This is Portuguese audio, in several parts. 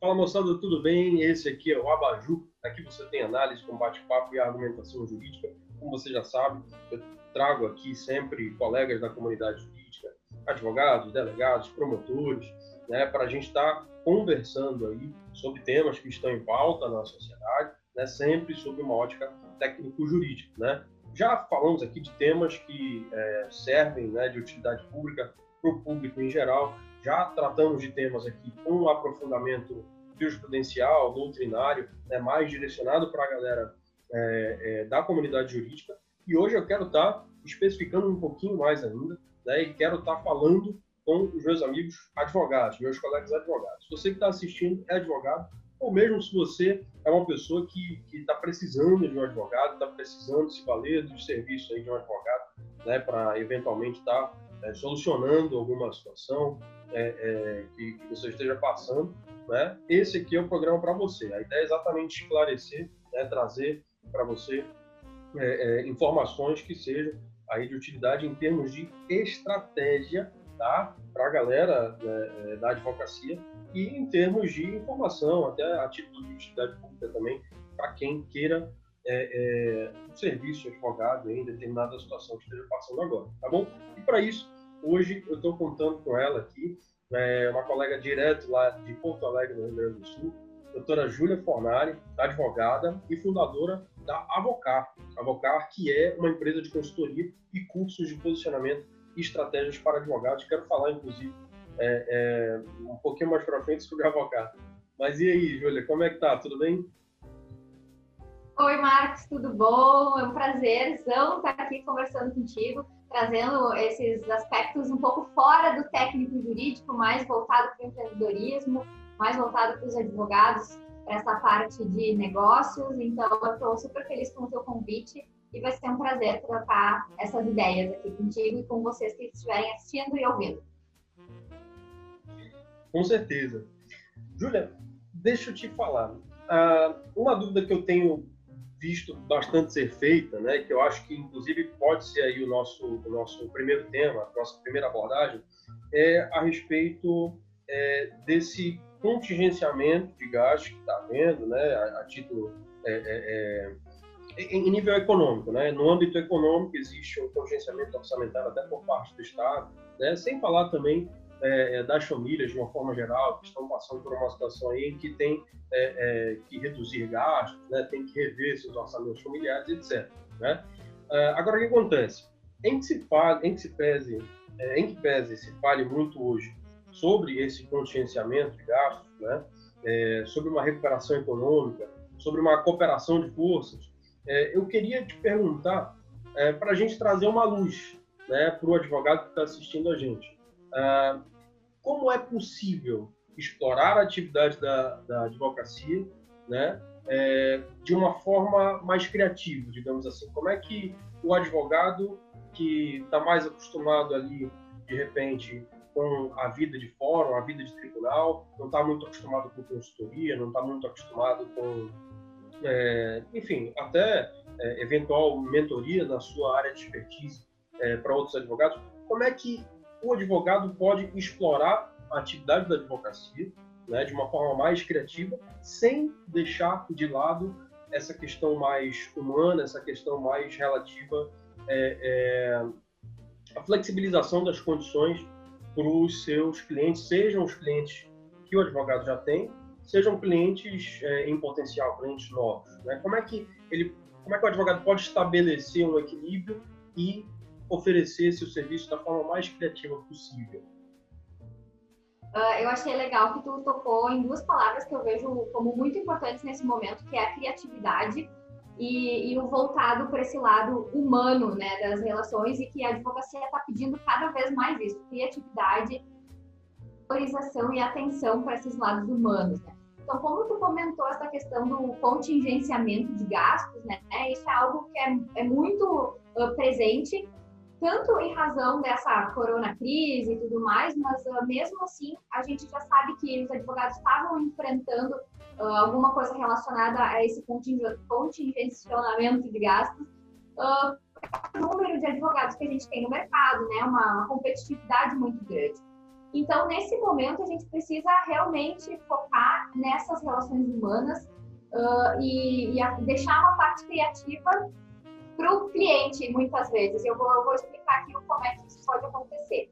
Fala moçada, tudo bem? Esse aqui é o Abaju. Aqui você tem análise com bate-papo e argumentação jurídica. Como você já sabe, eu trago aqui sempre colegas da comunidade jurídica, advogados, delegados, promotores, né, para a gente estar tá conversando aí sobre temas que estão em pauta na sociedade, né, sempre sob uma ótica técnico-jurídica. Né? Já falamos aqui de temas que é, servem né, de utilidade pública para o público em geral, já tratamos de temas aqui com um aprofundamento jurisprudencial, doutrinário, né, mais direcionado para a galera é, é, da comunidade jurídica. E hoje eu quero estar tá especificando um pouquinho mais ainda, né, e quero estar tá falando com os meus amigos advogados, meus colegas advogados. Se você que está assistindo é advogado, ou mesmo se você é uma pessoa que está precisando de um advogado, está precisando se valer dos serviços aí de um advogado, né, para eventualmente estar tá, é, solucionando alguma situação é, é, que, que, você esteja passando, né, esse aqui é o programa para você. A ideia é exatamente esclarecer, né, trazer para você é, é, informações que sejam aí de utilidade em termos de estratégia tá? para a galera né, é, da advocacia e em termos de informação, até a título de utilidade pública também, para quem queira é, é, um serviço advogado em determinada situação que esteja passando agora, tá bom? E para isso, hoje eu estou contando com ela aqui, é, uma colega direto lá de Porto Alegre, no Rio Grande do Sul, doutora Júlia Fornari, advogada e fundadora da Avocar. Avocar, que é uma empresa de consultoria e cursos de posicionamento estratégias para advogados. Quero falar, inclusive, é, é, um pouquinho mais para frente sobre a Avocar. Mas e aí, Júlia, como é que tá? Tudo bem? Oi, Marcos, tudo bom? É um prazer estar aqui conversando contigo, trazendo esses aspectos um pouco fora do técnico jurídico, mais voltado para o empreendedorismo, mais voltado para os advogados, para essa parte de negócios. Então, eu estou super feliz com o teu convite e vai ser um prazer trocar essas ideias aqui contigo e com vocês que estiverem assistindo e ouvindo. Com certeza. Júlia, deixa eu te falar. Uh, uma dúvida que eu tenho visto bastante ser feita, né, que eu acho que inclusive pode ser aí o nosso o nosso primeiro tema, a nossa primeira abordagem, é a respeito é, desse contingenciamento de gastos que está havendo, né, a, a título é, é, é, em nível econômico, né? No âmbito econômico existe um contingenciamento orçamentário até por parte do Estado, né? Sem falar também é, é, das famílias de uma forma geral que estão passando por uma situação aí em que tem é, é, que reduzir gastos, né? Tem que rever seus orçamentos familiares, etc. Né? agora o que acontece? Em que se fale, em que se pese, em que pese se fale muito hoje sobre esse contingenciamento de gastos, né? É, sobre uma recuperação econômica, sobre uma cooperação de forças, é, eu queria te perguntar é, para a gente trazer uma luz né, para o advogado que está assistindo a gente. É, como é possível explorar a atividade da, da advocacia né, é, de uma forma mais criativa, digamos assim? Como é que o advogado que está mais acostumado ali, de repente, com a vida de fórum, a vida de tribunal, não está muito acostumado com consultoria, não está muito acostumado com, é, enfim, até é, eventual mentoria na sua área de expertise é, para outros advogados. Como é que o advogado pode explorar a atividade da advocacia né, de uma forma mais criativa, sem deixar de lado essa questão mais humana, essa questão mais relativa é, à flexibilização das condições para os seus clientes, sejam os clientes que o advogado já tem, sejam clientes é, em potencial, clientes novos. Né? Como é que ele, como é que o advogado pode estabelecer um equilíbrio e oferecer seu serviço da forma mais criativa possível? Uh, eu achei legal que tu tocou em duas palavras que eu vejo como muito importantes nesse momento, que é a criatividade e, e o voltado para esse lado humano né, das relações e que a advocacia está pedindo cada vez mais isso, criatividade, valorização e atenção para esses lados humanos. Né? Então, como tu comentou essa questão do contingenciamento de gastos, né, isso é algo que é, é muito uh, presente, tanto em razão dessa corona crise e tudo mais, mas uh, mesmo assim a gente já sabe que os advogados estavam enfrentando uh, alguma coisa relacionada a esse contingenciamento de gastos, o número de advogados que a gente tem no mercado, né? Uma, uma competitividade muito grande. Então, nesse momento, a gente precisa realmente focar nessas relações humanas uh, e, e deixar uma parte criativa para o cliente, muitas vezes. Eu vou, eu vou explicar aqui como é que isso pode acontecer.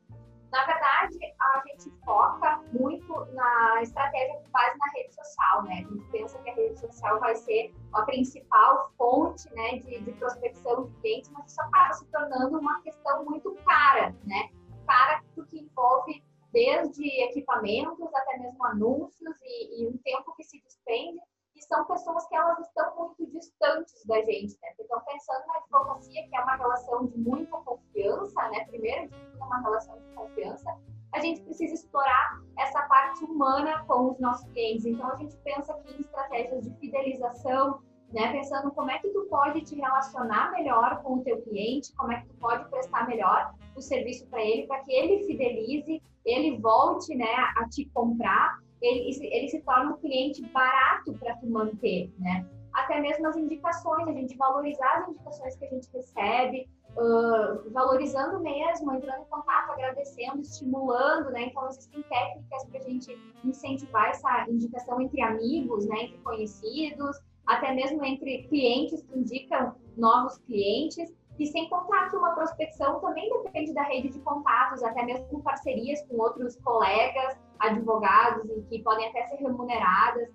Na verdade, a gente foca muito na estratégia com base na rede social, né? A gente pensa que a rede social vai ser a principal fonte né, de, de prospecção de clientes, mas isso acaba se tornando uma questão muito cara, né? Cara porque envolve desde equipamentos até mesmo anúncios e, e um tempo que se despende e são pessoas que elas estão muito distantes da gente, né? Então, pensando na advocacia, que é uma relação de muita confiança, né? Primeiro de uma relação de confiança, a gente precisa explorar essa parte humana com os nossos clientes. Então, a gente pensa aqui em estratégias de fidelização, né? Pensando como é que tu pode te relacionar melhor com o teu cliente, como é que tu pode prestar melhor o serviço para ele, para que ele fidelize, ele volte, né, a te comprar ele, ele se torna um cliente barato para tu manter, né? Até mesmo as indicações, a gente valorizar as indicações que a gente recebe, uh, valorizando mesmo, entrando em contato, agradecendo, estimulando, né? Então, existem técnicas para a gente incentivar essa indicação entre amigos, né? Entre conhecidos, até mesmo entre clientes que indicam novos clientes. E sem contar que uma prospecção também depende da rede de contatos, até mesmo parcerias com outros colegas, advogados, e que podem até ser remuneradas.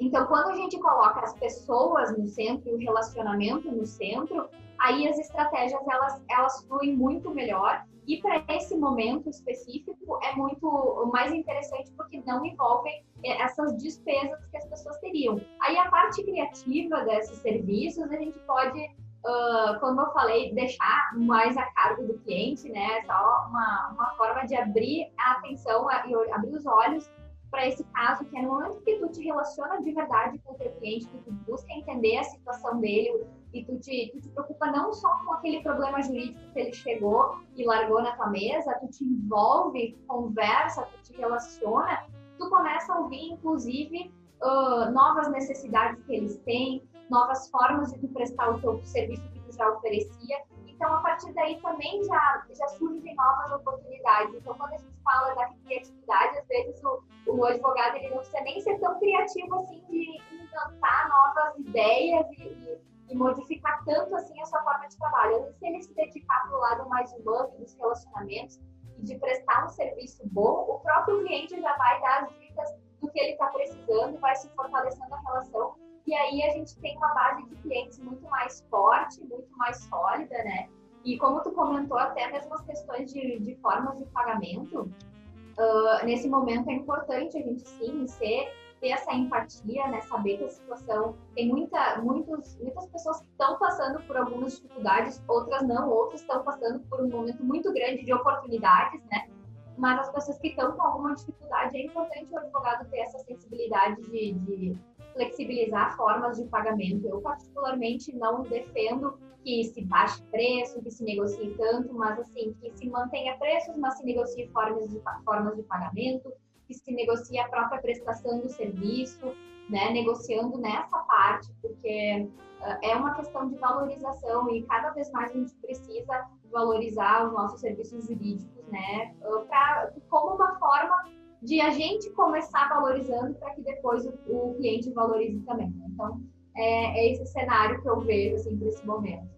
Então, quando a gente coloca as pessoas no centro e o relacionamento no centro, aí as estratégias elas, elas fluem muito melhor. E para esse momento específico é muito mais interessante porque não envolvem eh, essas despesas que as pessoas teriam. Aí a parte criativa desses serviços a gente pode uh, como eu falei, deixar mais a cargo do cliente, né? Só uma, uma forma de abrir a atenção e abrir os olhos para esse caso, que é no momento que tu te relaciona de verdade com o teu cliente, que tu busca entender a situação dele e tu te, tu te preocupa não só com aquele problema jurídico que ele chegou e largou na tua mesa, tu te envolve, conversa, tu te relaciona, tu começa a ouvir, inclusive, uh, novas necessidades que eles têm, novas formas de tu prestar o teu serviço que tu já oferecia. Então, a partir daí também já, já surgem novas oportunidades. Então, quando a gente fala da criatividade, às vezes o, o advogado ele não precisa nem ser tão criativo assim de inventar novas ideias e, e, e modificar tanto assim a sua forma de trabalho. Vezes, se ele se dedicar para o lado mais humano dos relacionamentos e de prestar um serviço bom, o próprio cliente já vai dar as dicas do que ele está precisando, vai se fortalecendo a relação e aí a gente tem uma base de clientes muito mais forte, muito mais sólida, né? E como tu comentou, até mesmo as questões de, de formas de pagamento, uh, nesse momento é importante a gente sim ser, ter essa empatia, né? Saber que a situação tem muita, muitos, muitas pessoas que estão passando por algumas dificuldades, outras não, outras estão passando por um momento muito grande de oportunidades, né? Mas as pessoas que estão com alguma dificuldade, é importante o advogado ter essa sensibilidade de, de flexibilizar formas de pagamento. Eu, particularmente, não defendo que se baixe preço, que se negocie tanto, mas assim, que se mantenha preços, mas se negocie formas de, formas de pagamento, que se negocie a própria prestação do serviço, né, negociando nessa parte, porque uh, é uma questão de valorização e cada vez mais a gente precisa valorizar os nossos serviços jurídicos, né, uh, pra, como uma forma de a gente começar valorizando para que depois o, o, cliente valorize também. Então, é, é, esse cenário que eu vejo assim, para esse momento.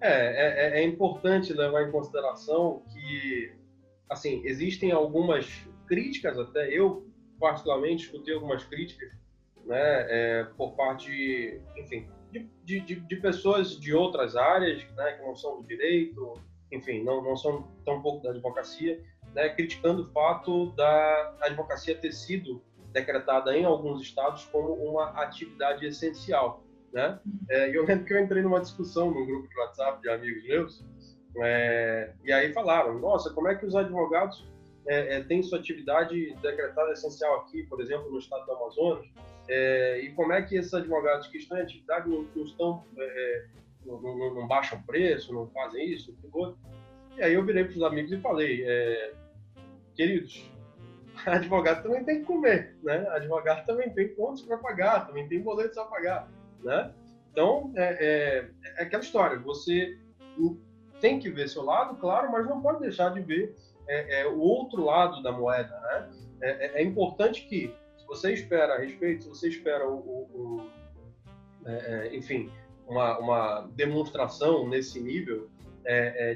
É, é, é, importante levar em consideração que, assim, existem algumas críticas até, eu particularmente escutei algumas críticas, né, é, por parte, enfim, de, de, de, pessoas de outras áreas, né, que não são do direito, enfim, não, não são tão pouco da advocacia, né, criticando o fato da advocacia ter sido decretada em alguns estados como uma atividade essencial. Né? É, eu lembro que eu entrei numa discussão num grupo de WhatsApp de amigos meus, é, e aí falaram: nossa, como é que os advogados é, é têm sua atividade decretada essencial aqui, por exemplo, no estado do Amazonas, é, e como é que esses advogados que estão em atividade não, não estão, é, não, não, não, baixam preço, não fazem isso, E aí eu virei para os amigos e falei: queridos, advogado também tem que comer, né? Advogado também tem contas para pagar, também tem boletos a pagar, né? Então, é, é, é, aquela história, você tem que ver seu lado, claro, mas não pode deixar de ver é, é o outro lado da moeda, né? É, é, é, importante que, se você espera respeito, se você espera o, o, o enfim, uma, uma, demonstração nesse nível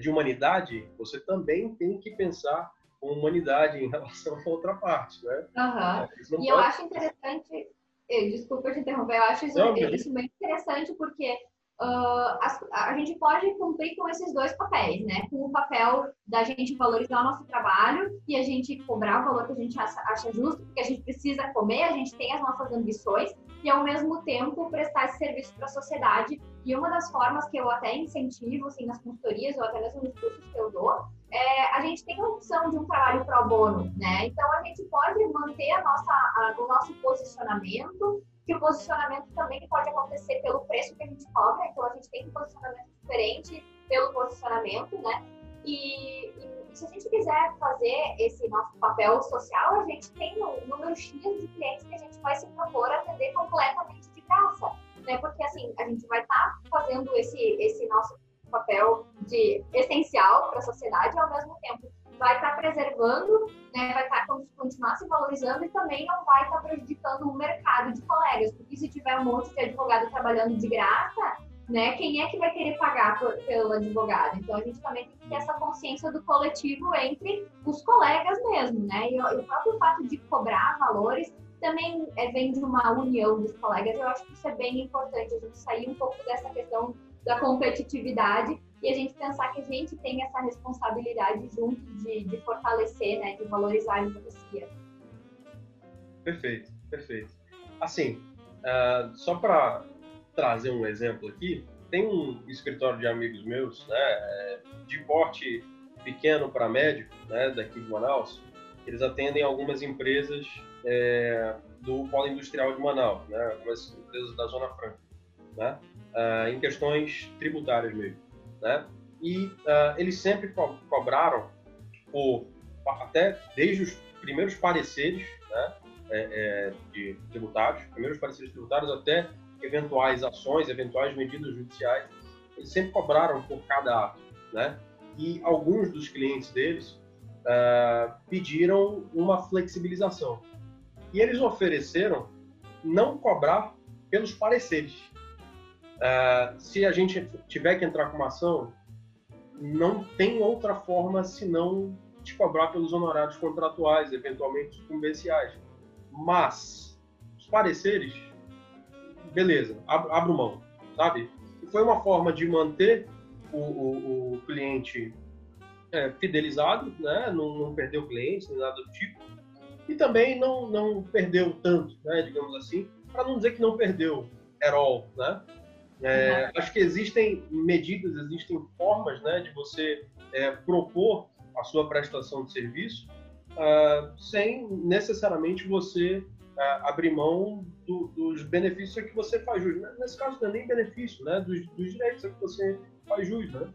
de humanidade, você também tem que pensar com humanidade em relação à outra parte, né? Uhum. E eu acho interessante, desculpa te interromper, eu acho isso, não, isso bem interessante porque uh, a, a, gente pode cumprir com esses dois papéis, né? Com o papel da gente valorizar o nosso trabalho e a gente cobrar o valor que a gente acha, acha justo, porque a gente precisa comer, a gente tem as nossas ambições e ao mesmo tempo prestar esse serviço para a sociedade. E uma das formas que eu até incentivo, assim, nas consultorias ou até mesmo nos cursos que eu dou, é, a gente tem a opção de um trabalho pro bono, né? Então a gente pode manter a nossa, a, o nosso posicionamento, que o posicionamento também pode acontecer pelo preço que a gente cobra, então a gente tem um posicionamento diferente pelo posicionamento, né? E, e, se a gente quiser fazer esse nosso papel social, a gente tem um número X de clientes que a gente vai se propor atender completamente de graça, né? Porque assim, a gente vai estar tá fazendo esse, esse nosso papel de essencial para a sociedade ao mesmo tempo vai estar tá preservando, né, vai estar tá, continuar se valorizando e também não vai estar tá prejudicando o mercado de colegas, porque se tiver um monte de advogado trabalhando de graça, né, quem é que vai querer pagar por, pelo advogado? Então a gente também tem que ter essa consciência do coletivo entre os colegas mesmo, né? E, e o próprio fato de cobrar valores também é, vem de uma união dos colegas. Eu acho que isso é bem importante, a gente sair um pouco dessa questão da competitividade e a gente pensar que a gente tem essa responsabilidade junto de, de fortalecer, né, de valorizar a advocacia. Perfeito, perfeito. Assim, uh, só para trazer um exemplo aqui, tem um escritório de amigos meus, né, de porte pequeno para médio, né, daqui de Manaus, eles atendem algumas empresas é, do polo industrial de Manaus, né, algumas empresas da Zona Franca, né, uh, em questões tributárias mesmo né? E uh, eles sempre co cobraram por até desde os primeiros pareceres, né? É, é, de tributários, primeiros pareceres tributários até eventuais ações, eventuais medidas judiciais, eles sempre cobraram por cada ato, né? E alguns dos clientes deles uh, pediram uma flexibilização. E eles ofereceram não cobrar pelos pareceres, Uh, se a gente tiver que entrar com uma ação, não tem outra forma senão de cobrar pelos honorários contratuais, eventualmente sucumbenciais. Mas os pareceres, beleza, abro, abro mão, sabe? Foi uma forma de manter o, o, o cliente é, fidelizado, né? Não, não perdeu clientes nem nada do tipo. E também não, não perdeu tanto, né? digamos assim, para não dizer que não perdeu at all, né? É, uhum. Acho que existem medidas, existem formas né, de você é, propor a sua prestação de serviço uh, sem necessariamente você uh, abrir mão do, dos benefícios que você faz jus. Nesse caso, não é nem benefício, né, dos, dos direitos a que você faz jus. Né?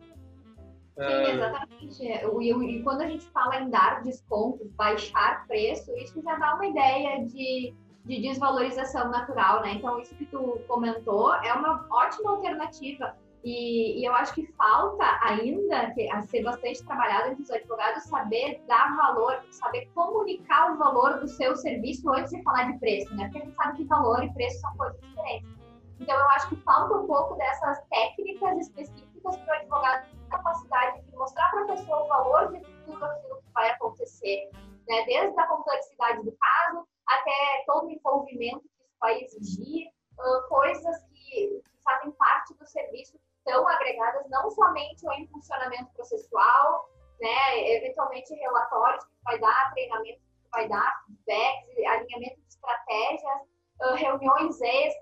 Sim, é. exatamente. E, e, quando a gente fala em dar descontos, baixar preço, isso já dá uma ideia de de desvalorização natural, né? Então, isso que tu comentou é uma ótima alternativa. E, e eu acho que falta ainda que, a ser bastante trabalhado entre os advogados saber dar valor, saber comunicar o valor do seu serviço antes de falar de preço, né? Porque a gente sabe que valor e preço são coisas diferentes. Então, eu acho que falta um pouco dessas técnicas específicas para o advogado ter capacidade de mostrar para a pessoa o valor de tudo aquilo que vai acontecer, né? Desde a complexidade do caso até todo o envolvimento que isso vai exigir, uh, coisas que, que, fazem parte do serviço estão agregadas não somente ao impulsionamento processual, né, eventualmente relatórios que vai dar, treinamento que vai dar, feedbacks, alinhamento de estratégias, uh, reuniões extras.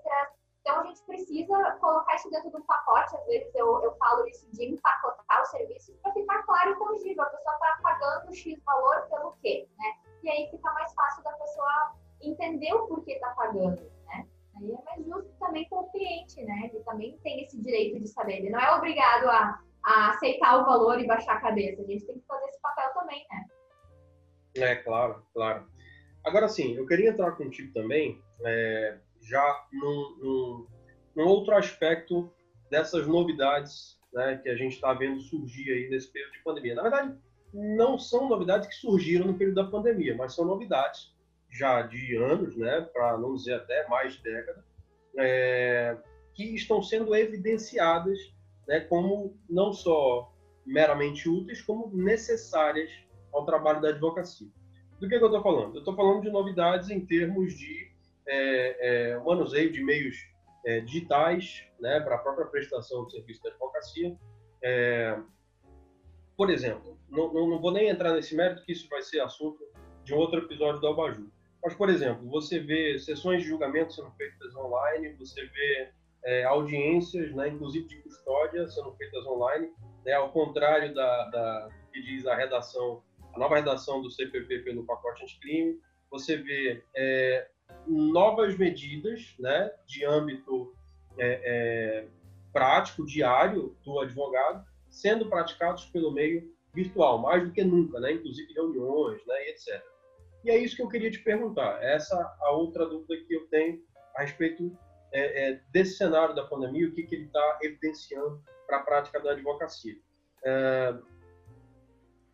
Valor e baixar a cabeça. A gente tem que fazer esse papel também, né? É, claro, claro. Agora sim, eu queria entrar contigo também, é, já num, num, num, outro aspecto dessas novidades né, que a gente está vendo surgir aí nesse período de pandemia. Na verdade, não são novidades que surgiram no período da pandemia, mas são novidades já de anos, né, para não dizer até mais década, é, que estão sendo evidenciadas né, como não só meramente úteis, como necessárias ao trabalho da advocacia. Do que, que eu estou falando? Eu estou falando de novidades em termos de é, é, manuseio de meios é, digitais né, para a própria prestação de serviço da advocacia. É, por exemplo, não, não, vou nem entrar nesse mérito, que isso vai ser assunto de outro episódio do Albaju. Mas, por exemplo, você vê sessões de julgamento sendo feitas online, você vê é, audiências, né, inclusive de custódia, sendo feitas online, né, ao contrário da, da que diz a redação, a nova redação do CPP pelo pacote anticrime. Você vê é, novas medidas né, de âmbito é, é, prático, diário do advogado, sendo praticados pelo meio virtual, mais do que nunca, né, inclusive reuniões né, e etc. E é isso que eu queria te perguntar. Essa a outra dúvida que eu tenho a respeito é, é, desse cenário da pandemia, o que, que ele está evidenciando para a prática da advocacia. É,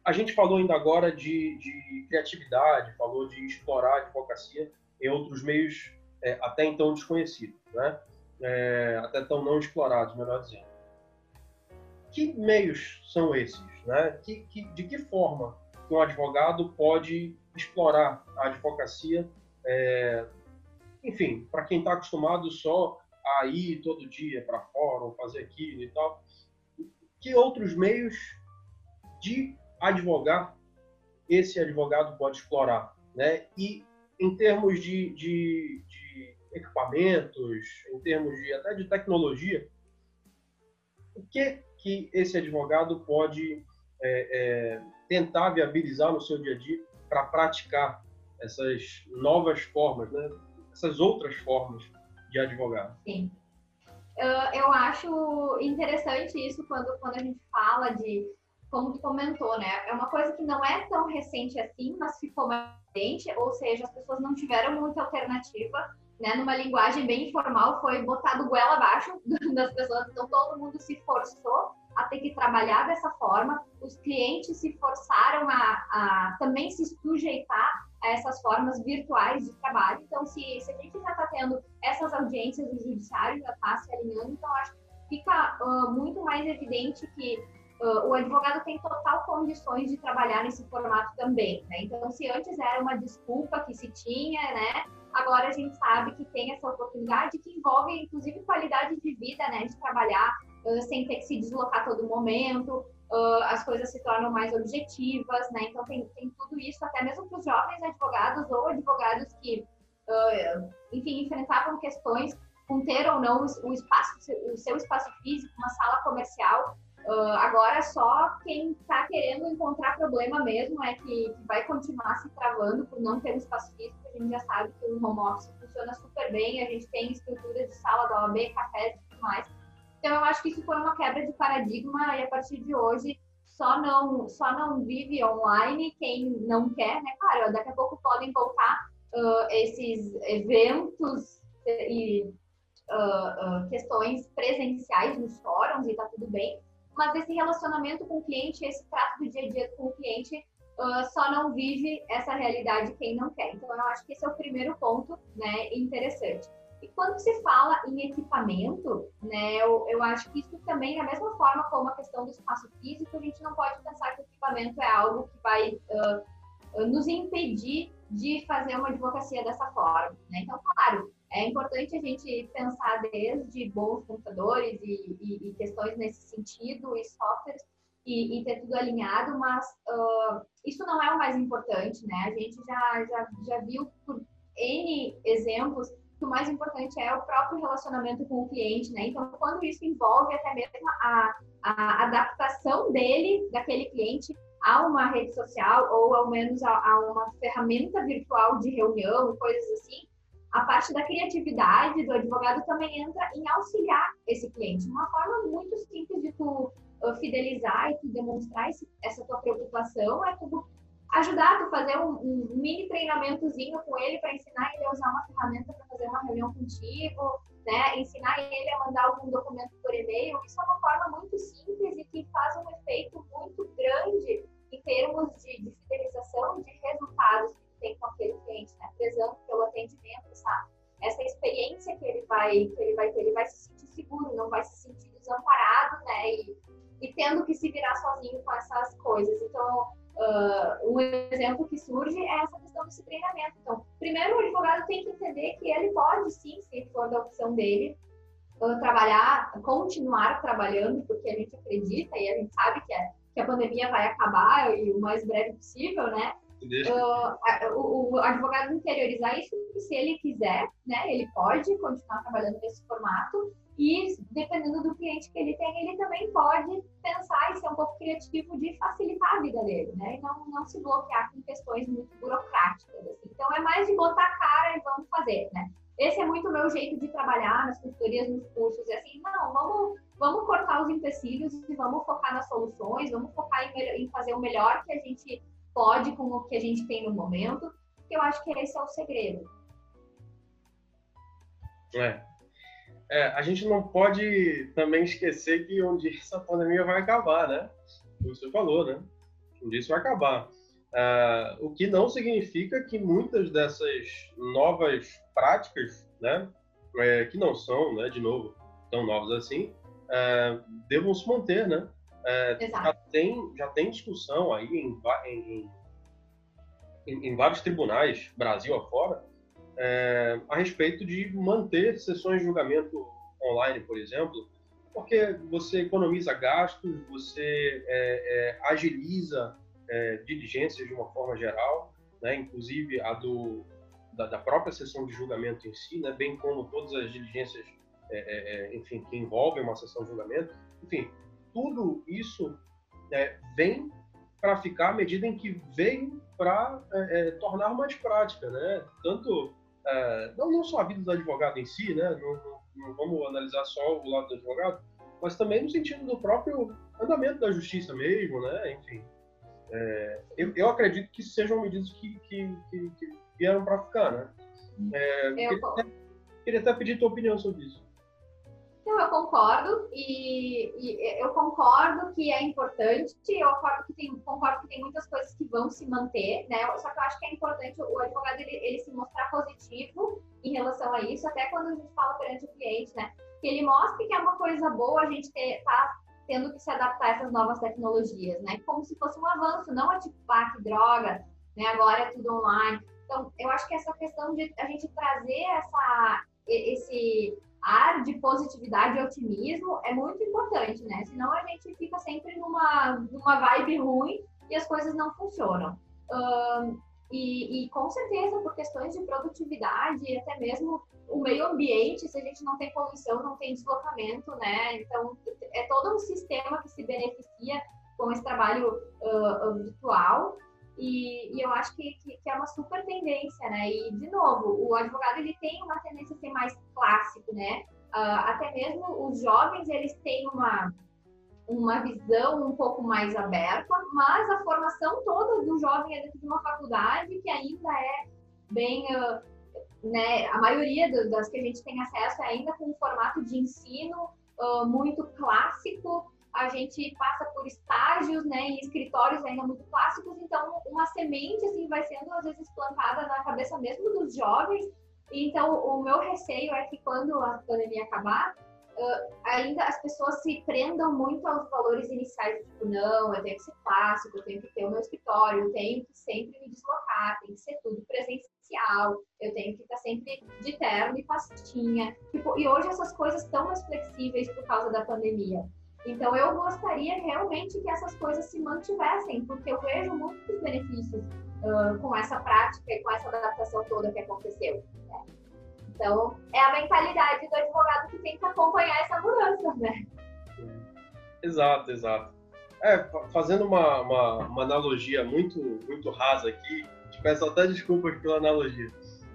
a gente falou ainda agora de, de, criatividade, falou de explorar a advocacia em outros meios é, até então desconhecidos, né? É, até então não explorados, melhor dizendo. Que meios são esses? Né? Que, que, de que forma um advogado pode explorar a advocacia é, enfim, para quem está acostumado só a ir todo dia para fora ou fazer aquilo e tal, que outros meios de advogar esse advogado pode explorar, né? E em termos de, de, de equipamentos, em termos de até de tecnologia, o que que esse advogado pode é, é, tentar viabilizar no seu dia a dia para praticar essas novas formas, né? Essas outras formas de advogar. Sim. Uh, eu acho interessante isso quando, quando a gente fala de, como tu comentou, né? É uma coisa que não é tão recente assim, mas ficou mais recente, ou seja, as pessoas não tiveram muita alternativa, né? Numa linguagem bem informal, foi botado goela abaixo das pessoas, então todo mundo se forçou a ter que trabalhar dessa forma, os clientes se forçaram a, a também se sujeitar a essas formas virtuais de trabalho. Então, se, se a gente já está tendo essas audiências do judiciário, já está se alinhando, então acho que fica uh, muito mais evidente que uh, o advogado tem total condições de trabalhar nesse formato também. Né? Então, se antes era uma desculpa que se tinha, né? agora a gente sabe que tem essa oportunidade que envolve, inclusive, qualidade de vida, né? de trabalhar uh, sem ter que se deslocar todo momento, uh, as coisas se tornam mais objetivas, né? Então tem, tem tudo isso, até mesmo para os jovens advogados ou advogados que, uh, enfim, enfrentavam questões com ter ou não o, espaço, o seu espaço físico, uma sala comercial. Uh, agora só quem está querendo encontrar problema mesmo é que, que, vai continuar se travando por não ter um espaço físico. A gente já sabe que o home office funciona super bem, a gente tem estrutura de sala da OAB, cafés e tudo mais. Então, eu acho que isso foi uma quebra de paradigma e a partir de hoje só não, só não vive online quem não quer, né? Claro, daqui a pouco podem voltar uh, esses eventos e uh, uh, questões presenciais nos fóruns e tá tudo bem, mas esse relacionamento com o cliente, esse trato do dia a dia com o cliente, só não vive essa realidade quem não quer. Então, eu acho que esse é o primeiro ponto, né, interessante. E quando se fala em equipamento, né, eu, eu acho que isso também, da mesma forma como a questão do espaço físico, a gente não pode pensar que o equipamento é algo que vai uh, nos impedir de fazer uma advocacia dessa forma. Né? Então, claro, é importante a gente pensar desde bons computadores e, e, e questões nesse sentido, e softwares, e, e ter tudo alinhado, mas uh, isso não é o mais importante, né? A gente já, já, já viu por N exemplos o mais importante é o próprio relacionamento com o cliente, né? Então, quando isso envolve até mesmo a, a adaptação dele, daquele cliente, a uma rede social ou ao menos a, a uma ferramenta virtual de reunião, coisas assim, a parte da criatividade do advogado também entra em auxiliar esse cliente. Uma forma muito simples de tu uh, fidelizar e tu demonstrar esse, essa tua preocupação é tu ajudar, tu fazer um, um mini treinamentozinho com ele para ensinar ele a usar uma ferramenta para fazer uma reunião contigo, né? Ensinar ele a mandar algum documento por e-mail. Isso é uma forma muito simples e que faz um efeito muito grande em termos de, de fidelização de resultados que tem com aquele cliente, né? Prezando pelo atendimento, essa, essa experiência que ele vai que ele vai ter, ele vai se sentir seguro, não vai se sentir desamparado, né? E, e tendo que se virar sozinho com essas coisas. Então, um exemplo que surge é essa questão desse treinamento. Então, primeiro, o advogado tem que entender que ele pode, sim, se for da opção dele, uh, trabalhar, continuar trabalhando, porque a gente acredita e a gente sabe que, é, que a pandemia vai acabar e o mais breve possível, né? Uh, o, o, advogado interiorizar isso, se ele quiser, né, ele pode continuar trabalhando nesse formato e dependendo do cliente que ele tem, ele também pode pensar e ser um pouco criativo de facilitar a vida dele, né, e não, não se bloquear com questões muito burocráticas. Assim. Então é mais de botar a cara e vamos fazer, né. Esse é muito o meu jeito de trabalhar nas consultorias, nos cursos, e assim, não, vamos, vamos cortar os empecilhos e vamos focar nas soluções, vamos focar em, em fazer o melhor que a gente pode com o que a gente tem no momento, que eu acho que esse é o segredo. É. é. a gente não pode também esquecer que um dia essa pandemia vai acabar, né? Como você falou, né? Um dia isso vai acabar. Uh, o que não significa que muitas dessas novas práticas, né, é, que não são, né, de novo, tão novas assim, uh, devam se manter, né? É, já, tem, já tem discussão aí em, em, em, em vários tribunais, Brasil afora, é, a respeito de manter sessões de julgamento online, por exemplo, porque você economiza gastos, você é, é agiliza é, diligências de uma forma geral, né, inclusive a do, da, da, própria sessão de julgamento em si, né, bem como todas as diligências, é, enfim, que envolvem uma sessão de julgamento. Enfim, tudo isso é, vem para ficar à medida em que veio para é, é, tornar mais prática, né? Tanto é, não, não, só a vida do advogado em si, né? Não, não, não, vamos analisar só o lado do advogado, mas também no sentido do próprio andamento da justiça mesmo, né? Enfim, é, eu, eu, acredito que sejam medidas que, que, que, que vieram para ficar, né? É, eu queria, até, queria até pedir tua opinião sobre isso. Então, eu concordo e, e, eu concordo que é importante, eu concordo que, tem, concordo que tem muitas coisas que vão se manter, né? Só que eu acho que é importante o advogado ele, ele se mostrar positivo em relação a isso, até quando a gente fala perante o cliente, né? Que ele mostre que é uma coisa boa a gente ter, tá tendo que se adaptar a essas novas tecnologias, né? Como se fosse um avanço, não é tipo, ah, que droga, né? Agora é tudo online. Então, eu acho que essa questão de a gente trazer essa, esse ar de positividade e otimismo é muito importante, né? Senão a gente fica sempre numa, numa vibe ruim e as coisas não funcionam. e, e, com certeza, por questões de produtividade e até mesmo o meio ambiente, se a gente não tem poluição, não tem deslocamento, né? Então, é todo um sistema que se beneficia com esse trabalho uh, virtual. E, e eu acho que, que, que, é uma super tendência, né? E, de novo, o advogado ele tem uma tendência a ser mais clássico, né? Uh, até mesmo os jovens, eles têm uma, uma visão um pouco mais aberta, mas a formação toda do jovem é dentro de uma faculdade que ainda é bem... Uh, né, a maioria das que a gente tem acesso é ainda com um formato de ensino uh, muito clássico, a gente passa por estágios, né, em escritórios ainda muito clássicos, então uma semente assim vai sendo às vezes plantada na cabeça mesmo dos jovens. Então o meu receio é que quando a pandemia acabar, uh, ainda as pessoas se prendam muito aos valores iniciais, tipo, não, eu tenho que ser clássico, eu tenho que ter o meu escritório, eu tenho que sempre me deslocar, tem que ser tudo presencial, eu tenho que estar sempre de terno e pastinha. Tipo, e hoje essas coisas estão mais flexíveis por causa da pandemia. Então, eu gostaria realmente que essas coisas se mantivessem, porque eu vejo muitos benefícios uh, com essa prática e com essa adaptação toda que aconteceu. Né? Então, é a mentalidade do advogado que tem que acompanhar essa mudança, né? Exato, exato. É, fazendo uma, uma, uma, analogia muito, muito rasa aqui, te peço até desculpas pela analogia,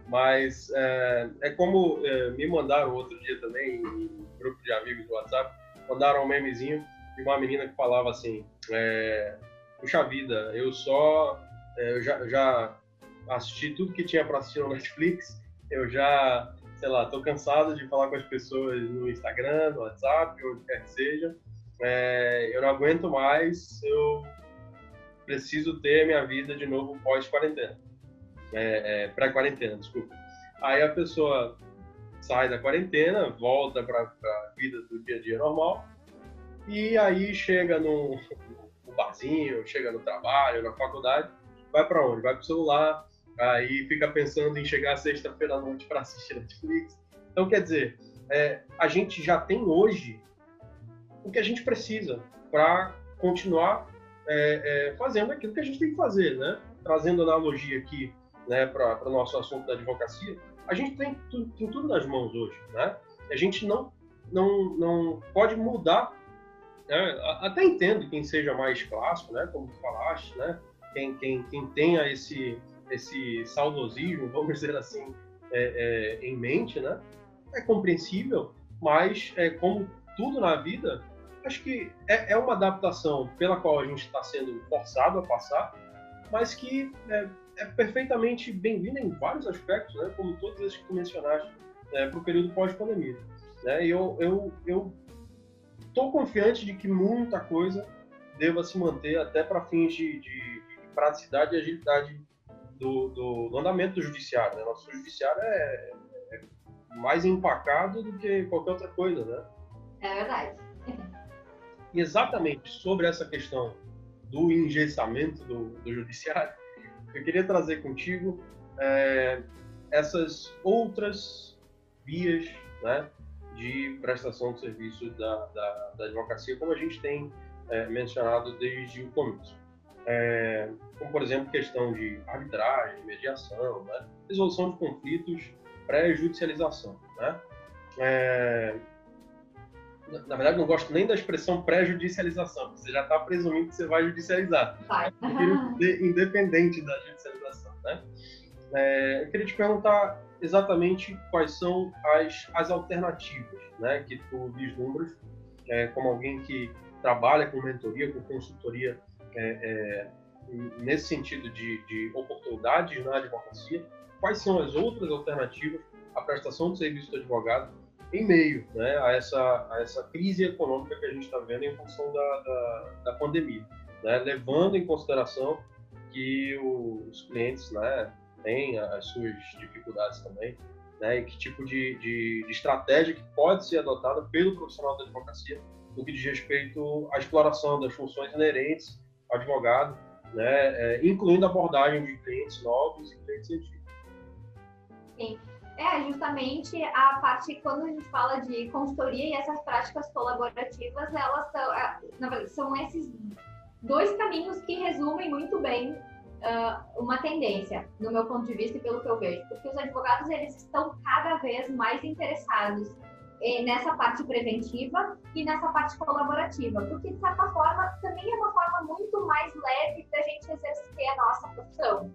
mas é, é como é, me mandaram outro dia também em um grupo de amigos do WhatsApp, mandaram um memezinho de uma menina que falava assim: é, Puxa vida, eu só É, eu já, já assisti tudo que tinha para assistir no Netflix. Eu já, sei lá, tô cansado de falar com as pessoas no Instagram, no WhatsApp, onde quer que seja. É, eu não aguento mais, eu preciso ter minha vida de novo pós-quarentena. É, é, pré-quarentena, desculpa. Aí a pessoa sai da quarentena, volta para a vida do dia a dia normal, e aí chega no, no barzinho, chega no trabalho, na faculdade, vai para onde? Vai para o celular, aí fica pensando em chegar sexta-feira à noite para assistir Netflix. Então, quer dizer, é, a gente já tem hoje o que a gente precisa para continuar é, é, fazendo aquilo que a gente tem que fazer, né? Trazendo analogia aqui né, para o nosso assunto da advocacia, a gente tem, tem, tudo nas mãos hoje, né? A gente não, não, não pode mudar, né? até entendo quem seja mais clássico, né? Como tu falaste, né? Quem, quem, quem tenha esse, esse saudosismo, vamos dizer assim, é, é, em mente, né? É compreensível, mas é, como tudo na vida, acho que é, é uma adaptação pela qual a gente está sendo forçado a passar, mas que é, perfeitamente bem-vinda em vários aspectos, né? Como todos esses que tu mencionaste, né? para o período pós-pandemia. Né? E eu, eu, eu estou confiante de que muita coisa deva se manter até para fins de, de, de, praticidade e agilidade do, do, do, andamento do judiciário. Né? Nosso judiciário é, é mais empacado do que qualquer outra coisa, né? É verdade. E exatamente sobre essa questão do engessamento do, do judiciário, eu queria trazer contigo é, essas outras vias né, de prestação de serviço da, da, da advocacia, como a gente tem é, mencionado desde o começo. É, como, por exemplo, questão de arbitragem, mediação, né, resolução de conflitos, pré-judicialização. Né? Na verdade, não gosto nem da expressão pré-judicialização, você já está presumindo que você vai judicializar. Vai. Independente da judicialização, né? É, eu queria te perguntar exatamente quais são as, as alternativas, né, que tu vislumbras, é, como alguém que trabalha com mentoria, com consultoria, é, é nesse sentido de, de oportunidades na advocacia, quais são as outras alternativas à prestação de serviço do advogado em meio né, a, essa, a essa crise econômica que a gente está vendo em função da, da, da pandemia, né, levando em consideração que os clientes né, têm as suas dificuldades também, né, e que tipo de, de, de, estratégia que pode ser adotada pelo profissional da advocacia no que diz respeito à exploração das funções inerentes ao advogado, né, é, incluindo a abordagem de clientes novos e clientes antigos. Sim. É, justamente a parte, quando a gente fala de consultoria e essas práticas colaborativas, elas são, é, na verdade, são esses dois caminhos que resumem muito bem uh, uma tendência, no meu ponto de vista e pelo que eu vejo. Porque os advogados, eles estão cada vez mais interessados nessa parte preventiva e nessa parte colaborativa, porque de certa forma também é uma forma muito mais leve da gente exercer a nossa profissão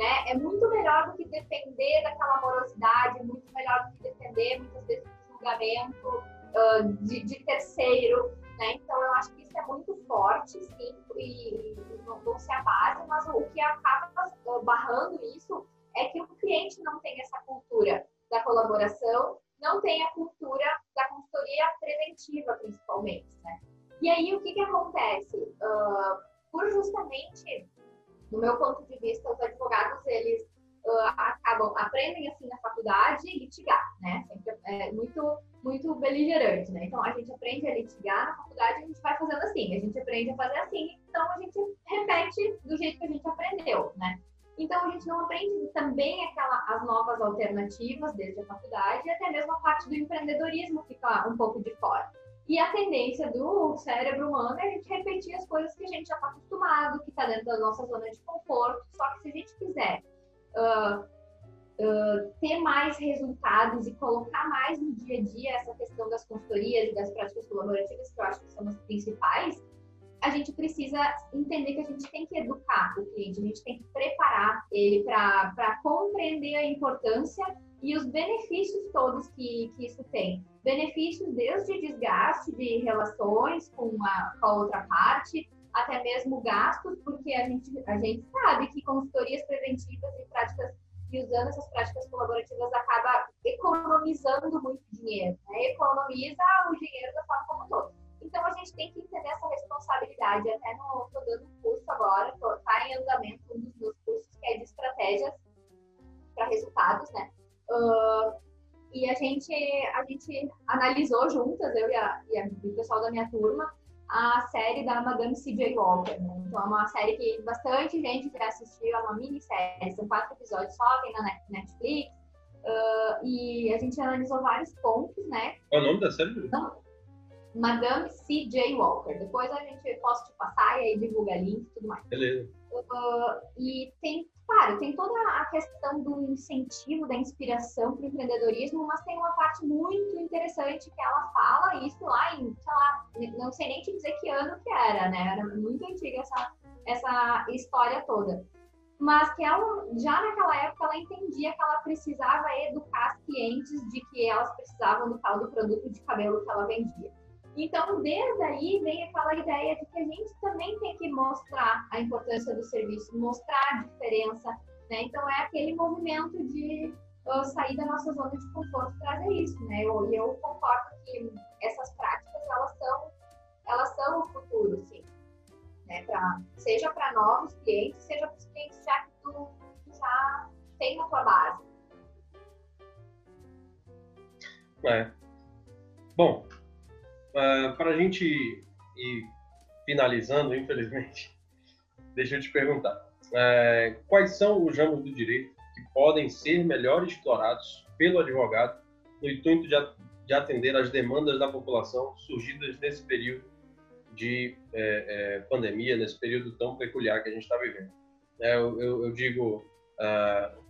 né? É muito melhor do que depender daquela morosidade, muito melhor do que depender, muitas vezes, do julgamento uh, de, de, terceiro, né? Então, eu acho que isso é muito forte, sim, e, e não, se abase, mas o, que acaba barrando isso é que o cliente não tem essa cultura da colaboração, não tem a cultura da consultoria preventiva, principalmente, né? E aí, o que que acontece? Uh, por justamente no meu ponto de vista, os advogados, eles uh, acabam, aprendem assim na faculdade litigar, né? Sempre é muito, muito beligerante, né? Então, a gente aprende a litigar na faculdade, a gente vai fazendo assim, a gente aprende a fazer assim, então a gente repete do jeito que a gente aprendeu, né? Então, a gente não aprende também aquela, as novas alternativas desde a faculdade, e até mesmo a parte do empreendedorismo fica um pouco de fora. E a tendência do cérebro humano é a gente repetir as coisas que a gente já está acostumado, que está dentro da nossa zona de conforto. Só que se a gente quiser uh, uh, ter mais resultados e colocar mais no dia a dia essa questão das consultorias e das práticas colaborativas, que eu acho que são as principais, a gente precisa entender que a gente tem que educar o cliente, a gente tem que preparar ele para compreender a importância e os benefícios todos que, que isso tem. Benefícios desde desgaste de relações com a, com a outra parte, até mesmo gastos, porque a gente, a gente sabe que consultorias preventivas e práticas e usando essas práticas colaborativas acaba economizando muito dinheiro, né? economiza o dinheiro da forma como todo. Então a gente tem que entender essa responsabilidade. Até no estou dando um curso agora, está em andamento um dos meus cursos que é de estratégias para resultados, né? Uh, e a gente a gente analisou juntas, eu e, a, e, a, o pessoal da minha turma, a série da Madame C.J. Walker. Né? Então, é uma série que bastante gente já assistiu, é uma minissérie, são quatro episódios só, tem na Netflix. Uh, e a gente analisou vários pontos, né? É o nome da série? Não, Madame C.J. Walker. Depois a gente posso te passar e aí divulga link e tudo mais. Beleza. Uh, e tem Claro, tem toda a questão do incentivo, da inspiração para o empreendedorismo, mas tem uma parte muito interessante que ela fala isso lá em, sei lá, não sei nem te dizer que ano que era, né? Era muito antiga essa, essa história toda. Mas que ela, já naquela época, ela entendia que ela precisava educar as clientes de que elas precisavam do tal do produto de cabelo que ela vendia. Então, desde aí vem aquela ideia de que a gente também tem que mostrar a importância do serviço, mostrar a diferença, né? Então, é aquele movimento de sair da nossa zona de conforto e trazer isso, né? Eu, eu concordo que essas práticas, elas são, elas são o futuro, sim. Né? Pra, seja para novos clientes, seja para os clientes já que tu já tem na tua base. É. Bom, uh, para a gente ir finalizando, infelizmente, deixa eu te perguntar. Uh, quais são os ramos do direito que podem ser melhor explorados pelo advogado no intuito de, de atender às demandas da população surgidas nesse período de é, é, pandemia, nesse período tão peculiar que a gente está vivendo? Eu, eu, digo uh,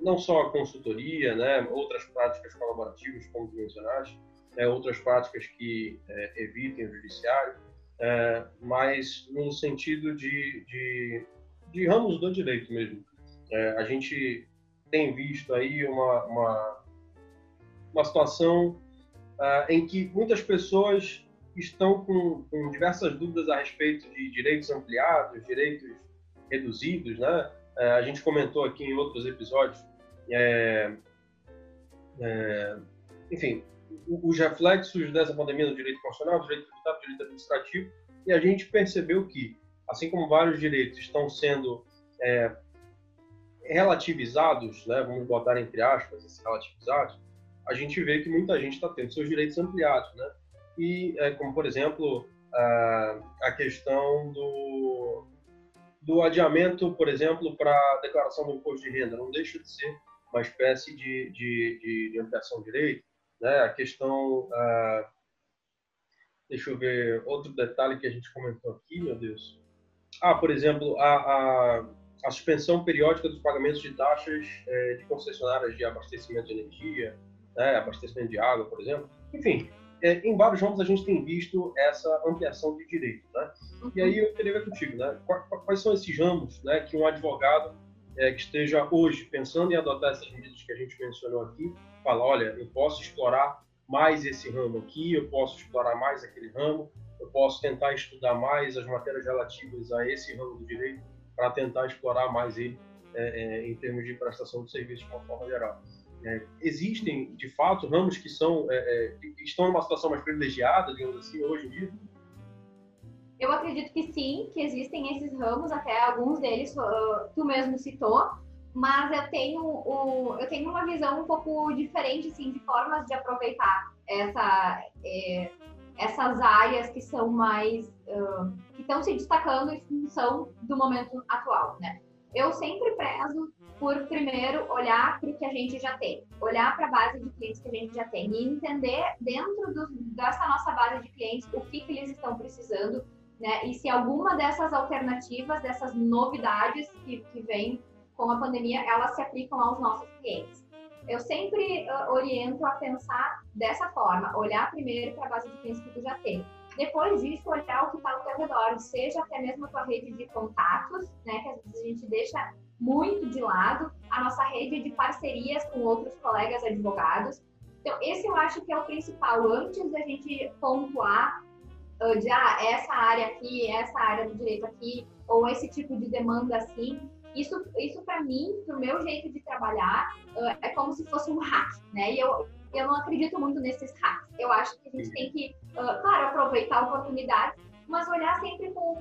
não só a consultoria, né, outras práticas colaborativas, como mencionaste, é, outras práticas que é, evitem o judiciário, é, mas no sentido de, de, de, ramos do direito mesmo. É, a gente tem visto aí uma, uma, uma situação é, em que muitas pessoas estão com, com, diversas dúvidas a respeito de direitos ampliados, direitos reduzidos, né? É, a gente comentou aqui em outros episódios, enfim, os reflexos dessa pandemia no direito constitucional, no direito tributário, no direito administrativo, e a gente percebeu que, assim como vários direitos estão sendo é, relativizados, né, vamos botar entre aspas relativizados, a gente vê que muita gente está tendo seus direitos ampliados, né? E é, como por exemplo a, questão do do adiamento, por exemplo, para declaração do imposto de renda, não deixa de ser uma espécie de, de, de, de ampliação de direito né? A questão, ah, deixa eu ver outro detalhe que a gente comentou aqui, meu Deus. Ah, por exemplo, a, a, a suspensão periódica dos pagamentos de taxas é, de concessionárias de abastecimento de energia, né? abastecimento de água, por exemplo. Enfim, é, em vários ramos a gente tem visto essa ampliação de direitos, né? E aí eu queria ver contigo, né? Quais são esses ramos, né, que um advogado é, que esteja hoje pensando em adotar essas medidas que a gente mencionou aqui, fala, olha, eu posso explorar mais esse ramo aqui, eu posso explorar mais aquele ramo, eu posso tentar estudar mais as matérias relativas a esse ramo do direito para tentar explorar mais ele é, é, em termos de prestação de serviços de uma forma geral. É, existem, de fato, ramos que são é, é, que estão numa situação mais privilegiada, digamos assim, hoje em dia? Eu acredito que sim, que existem esses ramos, até alguns deles uh, tu mesmo citou, mas eu tenho, eu tenho uma visão um pouco diferente assim, de formas de aproveitar essa, é, essas áreas que são mais. Uh, que estão se destacando em função do momento atual. Né? Eu sempre prezo por, primeiro, olhar para o que a gente já tem, olhar para a base de clientes que a gente já tem e entender dentro do, dessa nossa base de clientes o que, que eles estão precisando. Né? E se alguma dessas alternativas, dessas novidades que, que vêm com a pandemia, elas se aplicam aos nossos clientes. Eu sempre uh, oriento a pensar dessa forma, olhar primeiro para a base de clientes que tu já tem. Depois disso, olhar o que está ao teu redor, seja até mesmo a tua rede de contatos, né, que às vezes a gente deixa muito de lado, a nossa rede de parcerias com outros colegas advogados. Então, esse eu acho que é o principal. Antes da gente pontuar de ah, essa área aqui, essa área do direito aqui, ou esse tipo de demanda assim. Isso, isso para mim, pro meu jeito de trabalhar, é como se fosse um hack, né? E eu, eu não acredito muito nesses hacks. Eu acho que a gente tem que, claro, aproveitar a oportunidade, mas olhar sempre com,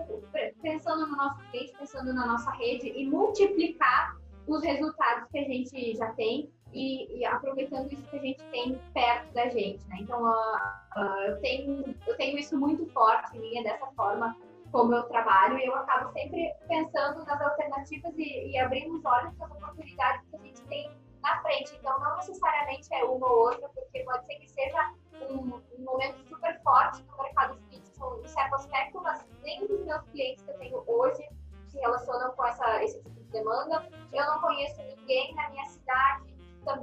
pensando no nosso cliente, pensando na nossa rede e multiplicar os resultados que a gente já tem e, e, aproveitando isso que a gente tem perto da gente, né? Então, uh, uh, eu, tenho, eu tenho isso muito forte em mim, é dessa forma como eu trabalho e eu acabo sempre pensando nas alternativas e, e abrindo os olhos para as oportunidades que a gente tem na frente. Então, não necessariamente é uma ou outra, porque pode ser que seja um, um momento super forte no mercado físico em certo aspecto, mas nem dos meus clientes que eu tenho hoje se relacionam com essa, esse tipo de demanda. Eu não conheço ninguém na minha cidade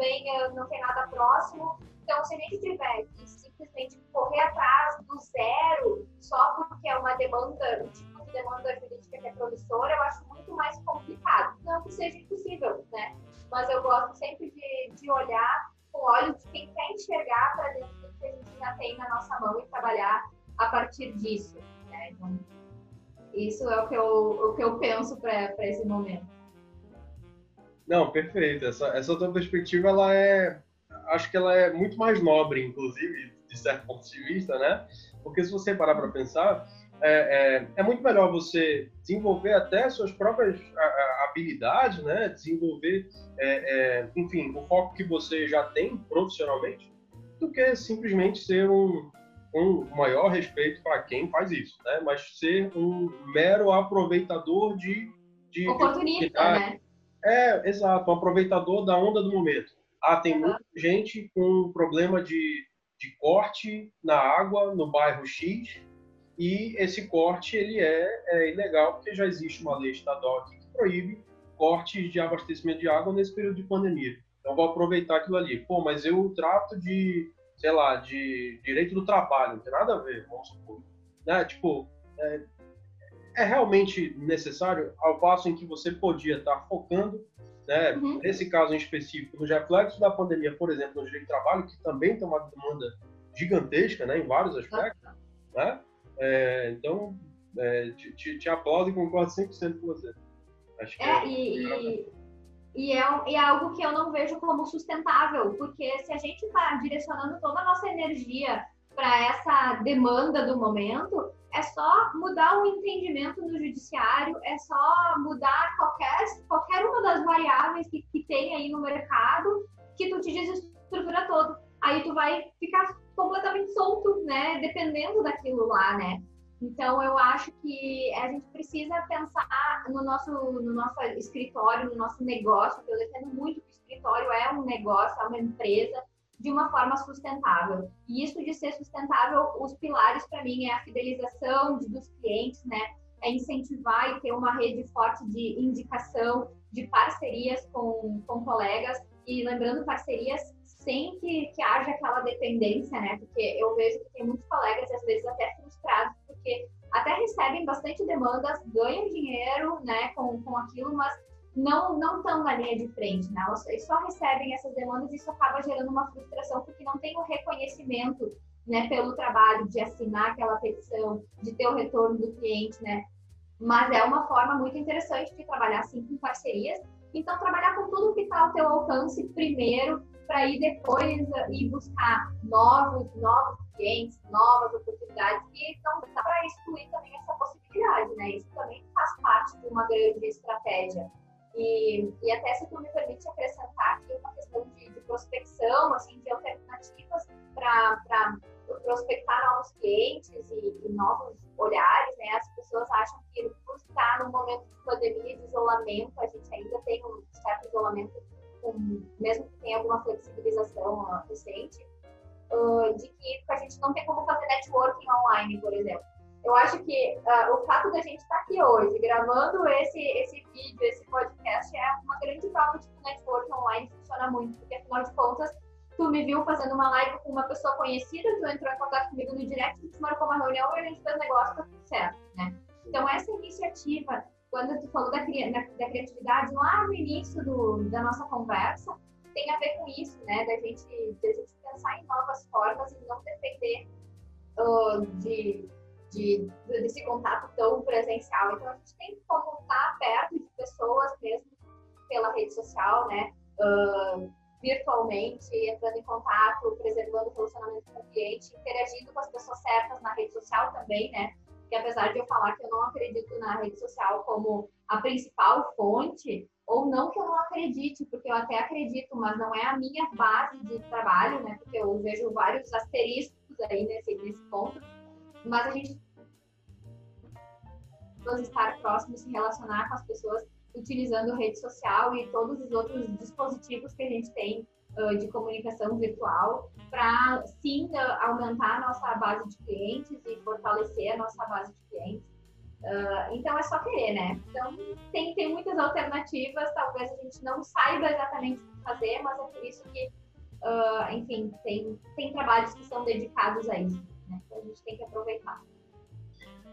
também não tem nada próximo. Então, se a gente tiver que simplesmente correr atrás do zero só porque é uma demanda, um tipo de demanda jurídica que é promissora, eu acho muito mais complicado. Não que seja impossível, né? Mas eu gosto sempre de, de olhar com olhos de quem quer enxergar para dentro do que a gente já tem na nossa mão e trabalhar a partir disso. Né? Então, isso é o que eu, o que eu penso para esse momento. Não, perfeito. Essa, essa tua perspectiva, ela é, acho que ela é muito mais nobre, inclusive, de certo ponto de vista, né? Porque se você parar para pensar, é, é, é, muito melhor você desenvolver até suas próprias habilidades, né? Desenvolver, é, é, enfim, o foco que você já tem profissionalmente, do que simplesmente ser um, um maior respeito para quem faz isso, né? Mas ser um mero aproveitador de, de oportunista, né? É, exato, um aproveitador da onda do momento. Ah, tem uhum. muita gente com problema de, de corte na água no bairro X e esse corte ele é, é ilegal porque já existe uma lei estadual aqui que proíbe cortes de abastecimento de água nesse período de pandemia. Então vou aproveitar aquilo ali. Pô, mas eu trato de, sei lá, de direito do trabalho, não tem nada a ver, vamos supor. Né? Tipo, é, é realmente necessário ao passo em que você podia estar focando, né, uhum. nesse caso em específico, nos reflexos da pandemia, por exemplo, no direito de trabalho, que também tem uma demanda gigantesca, né, em vários aspectos, uhum. né? É, então, é, te, te, te, aplaudo e concordo 100% com você. Acho que é, é e, e, e, é, e é algo que eu não vejo como sustentável, porque se a gente está direcionando toda a nossa energia para essa demanda do momento, é só mudar o entendimento no judiciário, é só mudar qualquer, qualquer uma das variáveis que, que tem aí no mercado que tu te desestrutura todo. Aí tu vai ficar completamente solto, né? Dependendo daquilo lá, né? Então eu acho que a gente precisa pensar no nosso, no nosso escritório, no nosso negócio, que eu defendo muito que o escritório é um negócio, é uma empresa, de uma forma sustentável. E isso de ser sustentável, os pilares para mim é a fidelização dos clientes, né? É incentivar e ter uma rede forte de indicação, de parcerias com, com colegas e lembrando parcerias sem que, que haja aquela dependência, né? Porque eu vejo que tem muitos colegas às vezes até frustrados porque até recebem bastante demandas, ganham dinheiro, né, com, com aquilo, mas não não estão na linha de frente, né? Eles só recebem essas demandas e isso acaba gerando uma frustração porque não tem o reconhecimento, né, pelo trabalho de assinar aquela petição, de ter o retorno do cliente, né? Mas é uma forma muito interessante de trabalhar assim com parcerias. Então trabalhar com tudo que está ao teu alcance primeiro, para ir depois uh, ir buscar novos novos clientes, novas oportunidades e não dá para excluir também essa possibilidade, né? Isso também faz parte de uma grande estratégia e, e até se tu me permite acrescentar aqui uma questão de, de prospecção, assim, de alternativas para prospectar novos clientes e, e, novos olhares, né? As pessoas acham que por estar num momento de pandemia, de isolamento, a gente ainda tem um certo isolamento, com, mesmo que tenha alguma flexibilização recente, uh, de que a gente não tem como fazer networking online, por exemplo. Eu acho que uh, o fato da gente estar tá aqui hoje, gravando esse, esse vídeo, esse podcast, é uma grande prova de que o network online funciona muito, porque afinal de contas, tu me viu fazendo uma live com uma pessoa conhecida, tu entrou em contato comigo no direct, tu marcou uma reunião e a gente fez negócio, tá tudo certo, né? Então, essa iniciativa, quando tu falou da, da, da criatividade, lá no início do, da nossa conversa, tem a ver com isso, né? Da gente, da gente pensar em novas formas e não depender uh, de de, desse contato tão presencial. Então a gente tem como estar perto de pessoas mesmo pela rede social, né? Uh, virtualmente, entrando em contato, preservando o relacionamento com o cliente, interagindo com as pessoas certas na rede social também, né? Que apesar de eu falar que eu não acredito na rede social como a principal fonte, ou não que eu não acredite, porque eu até acredito, mas não é a minha base de trabalho, né? Porque eu vejo vários asteriscos aí nesse, nesse ponto, mas a gente estar próximo, se relacionar com as pessoas utilizando rede social e todos os outros dispositivos que a gente tem uh, de comunicação virtual para sim uh, aumentar a nossa base de clientes e fortalecer a nossa base de clientes. Uh, então é só querer, né? Então tem, tem muitas alternativas, talvez a gente não saiba exatamente o que fazer, mas é por isso que, enfim, tem, tem trabalhos que são dedicados a isso, né? Então a gente tem que aproveitar.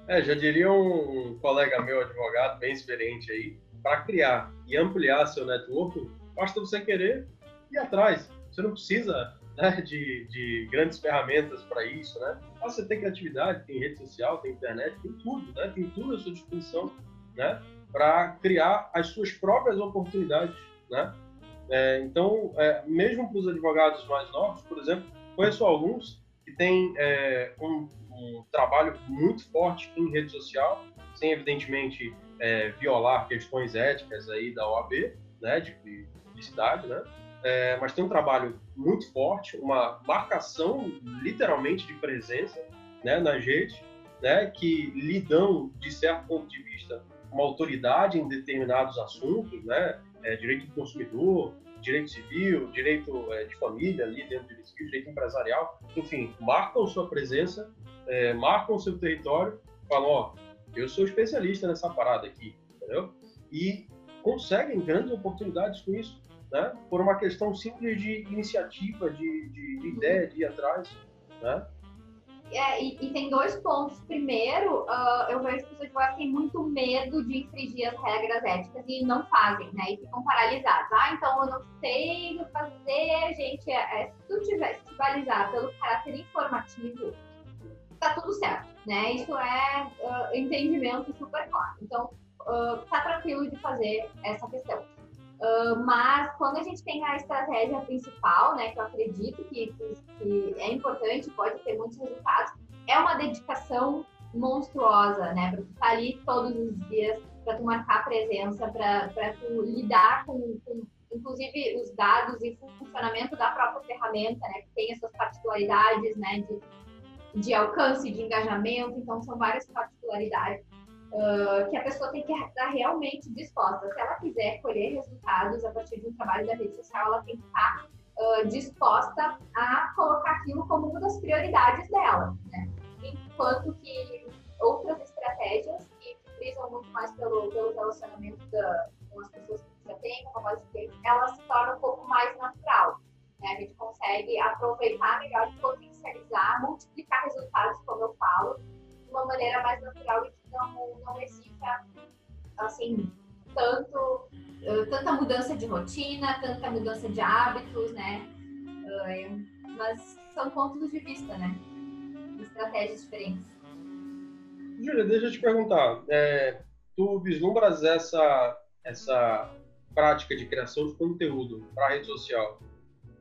É, já diria um colega meu, advogado, bem experiente aí, para criar e ampliar seu network, basta você querer ir atrás. Você não precisa né, de, de, grandes ferramentas para isso, né? Você tem criatividade, tem rede social, tem internet, tem tudo, né? Tem tudo à sua disposição, né? Para criar as suas próprias oportunidades, né? É, então, é, mesmo para os advogados mais novos, por exemplo, conheço alguns que têm é, um, um trabalho muito forte em rede social, sem evidentemente é, violar questões éticas aí da OAB, né, de, publicidade, né, é, mas tem um trabalho muito forte, uma marcação literalmente de presença né, nas redes, né, que lhe dão, de certo ponto de vista, uma autoridade em determinados assuntos, né, é, direito do consumidor, direito civil, direito é, de família ali dentro do direito civil, direito empresarial, enfim, marcam sua presença, é, marcam seu território, falam, ó, eu sou especialista nessa parada aqui, entendeu? E conseguem grandes oportunidades com isso, né? Por uma questão simples de iniciativa, de, de, de ideia, de ir atrás, né? É, e, e, tem dois pontos. Primeiro, uh, eu vejo que as pessoas têm muito medo de infringir as regras éticas e não fazem, né? E ficam paralisados. Ah, então eu não sei o que fazer, gente. É, é, se tu tivesse te balizar pelo caráter informativo, tá tudo certo, né? Isso é uh, entendimento super claro. Então, uh, tá tranquilo de fazer essa questão. Uh, mas quando a gente tem a estratégia principal, né, que eu acredito que, que é importante, pode ter muitos resultados, é uma dedicação monstruosa, né, para tu estar tá ali todos os dias, para tu marcar presença, para tu lidar com, com, inclusive, os dados e funcionamento da própria ferramenta, né, que tem as suas particularidades, né, de de alcance, de engajamento, então são várias particularidades uh, que a pessoa tem que estar realmente disposta. Se ela quiser colher resultados a partir de um trabalho da rede social, ela tem que estar uh, disposta a colocar aquilo como uma das prioridades dela, né? Enquanto que outras estratégias que frisam muito mais pelo, pelo relacionamento da, com as pessoas que já têm, com a base de clientes, ela se torna um pouco mais natural. Né? A gente consegue aproveitar melhor, potencializar, multiplicar resultados, como eu falo, de uma maneira mais natural e que não, não exista, assim, tanto, tanta mudança de rotina, tanta mudança de hábitos, né? Mas são pontos de vista, né? Estratégias diferentes. Júlia, deixa eu te perguntar. É, tu vislumbras essa, essa prática de criação de conteúdo para a rede social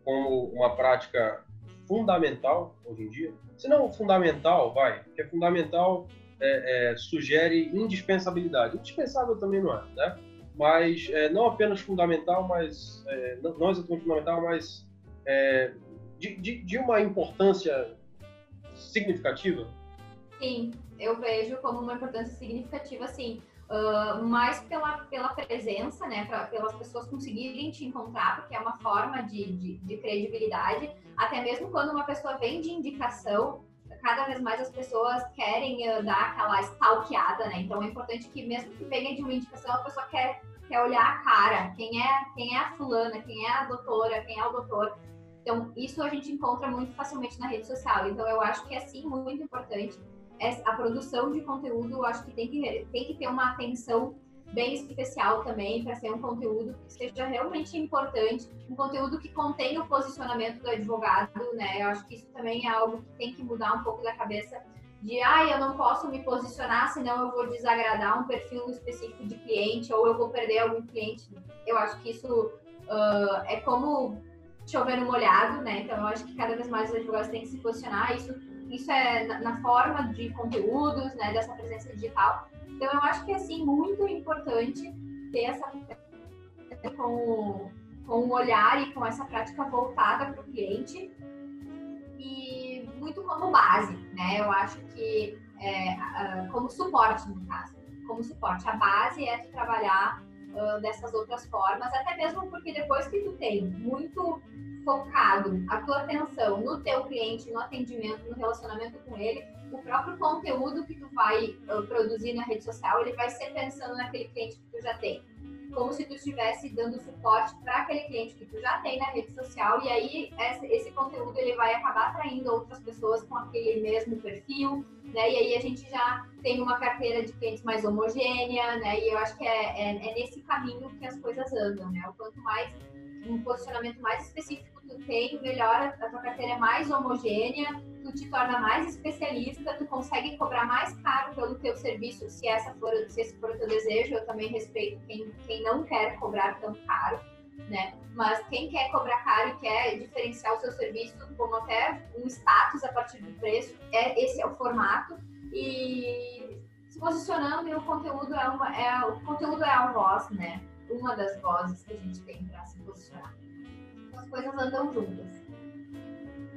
como uma prática fundamental hoje em dia. Se não fundamental, vai, porque fundamental é, é, sugere indispensabilidade. Indispensável também não é, né? Mas é, não apenas fundamental, mas é, não, não, exatamente fundamental, mas é, de, de, de uma importância significativa. Sim, eu vejo como uma importância significativa, sim uh, mais pela, pela presença, né, pra, pelas pessoas conseguirem te encontrar, porque é uma forma de, de, de credibilidade. Até mesmo quando uma pessoa vem de indicação, cada vez mais as pessoas querem uh, dar aquela stalkeada, né? Então é importante que mesmo que venha de uma indicação, a pessoa quer, quer olhar a cara, quem é, quem é a fulana, quem é a doutora, quem é o doutor. Então isso a gente encontra muito facilmente na rede social. Então eu acho que é sim muito importante a produção de conteúdo, acho que tem que, tem que ter uma atenção bem especial também para ser um conteúdo que seja realmente importante, um conteúdo que contenha o posicionamento do advogado, né? Eu acho que isso também é algo que tem que mudar um pouco da cabeça de ah, eu não posso me posicionar, senão eu vou desagradar um perfil específico de cliente ou eu vou perder algum cliente. Eu acho que isso uh, é como chover no molhado, né? Então eu acho que cada vez mais os advogados têm que se posicionar. Isso, isso é na, forma de conteúdos, né? Dessa presença digital. Então eu acho que é assim muito importante ter essa com, com um olhar e com essa prática voltada para o cliente e muito como base, né? Eu acho que é, como suporte no caso, como suporte. A base é tu trabalhar uh, dessas outras formas, até mesmo porque depois que tu tem muito focado a tua atenção no teu cliente, no atendimento, no relacionamento com ele, o próprio conteúdo que tu vai uh, produzir na rede social, ele vai ser pensando naquele cliente que tu já tem como se tu estivesse dando suporte para aquele cliente que tu já tem na rede social e aí esse, conteúdo ele vai acabar atraindo outras pessoas com aquele mesmo perfil, né? E aí a gente já tem uma carteira de clientes mais homogênea, né? E eu acho que é, é, é nesse caminho que as coisas andam, né? O quanto mais um posicionamento mais específico tu tem, melhor a tua carteira é mais homogênea, tu te torna mais especialista, tu consegue cobrar mais caro pelo teu serviço, se essa for, se esse for o teu desejo. Eu também respeito quem, quem não quer cobrar tão caro, né? Mas quem quer cobrar caro e quer diferenciar o seu serviço como até um status a partir do preço, é esse é o formato e se posicionando e o conteúdo é uma é o conteúdo é a voz, né? Uma das vozes que a gente tem para se posicionar. As coisas andam juntas.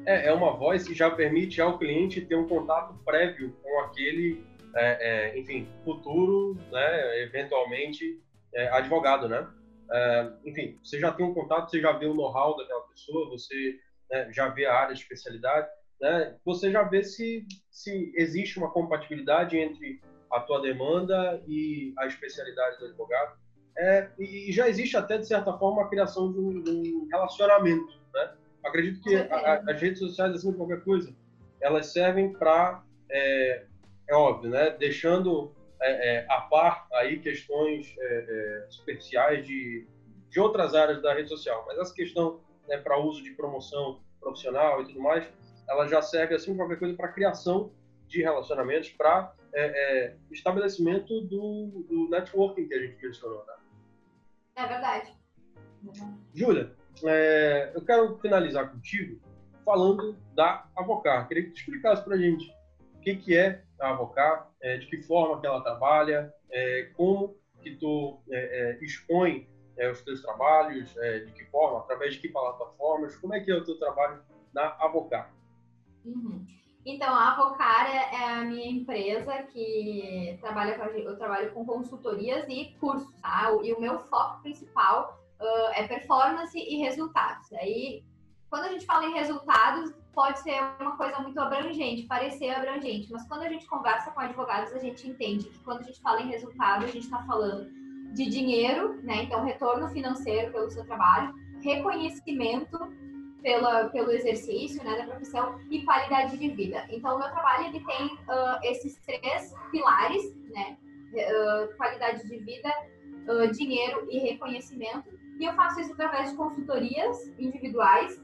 É, é uma voz que já permite ao cliente ter um contato prévio com aquele, é, é, enfim, futuro, né, eventualmente, é, advogado, né? É, enfim, você já tem um contato, você já vê o know-how daquela pessoa, você né, já vê a área de especialidade, né? Você já vê se, se existe uma compatibilidade entre a tua demanda e a especialidade do advogado. É, e já existe até, de certa forma, a criação de um, de um relacionamento, né? Acredito que a, as redes sociais, assim, qualquer coisa, elas servem para, é, é, óbvio, né? Deixando é, é, a par aí questões é, é, superficiais de, de outras áreas da rede social. Mas essa questão né, para uso de promoção profissional e tudo mais, ela já serve, assim, qualquer coisa para criação de relacionamentos, para estabelecimento do, do networking que a gente mencionou, né? É verdade. Júlia, é, eu quero finalizar contigo falando da Avocar. Queria que tu explicasse para a gente o que, que é a Avocar, é, de que forma que ela trabalha, é, como que tu é, é, expõe é, os teus trabalhos, de que forma, através de que plataformas, como é que é o teu trabalho na Avocar. Uhum. Então, a Avocar é a minha empresa que trabalha com, eu trabalho com consultorias e cursos, tá? E o meu foco principal uh, é performance e resultados. Aí, quando a gente fala em resultados, pode ser uma coisa muito abrangente, parecer abrangente, mas quando a gente conversa com advogados, a gente entende que quando a gente fala em resultado, a gente está falando de dinheiro, né? Então, retorno financeiro pelo seu trabalho, reconhecimento pela, pelo exercício né, da profissão e qualidade de vida. Então, o meu trabalho ele tem uh, esses três pilares, né? Uh, qualidade de vida, uh, dinheiro e reconhecimento. E eu faço isso através de consultorias individuais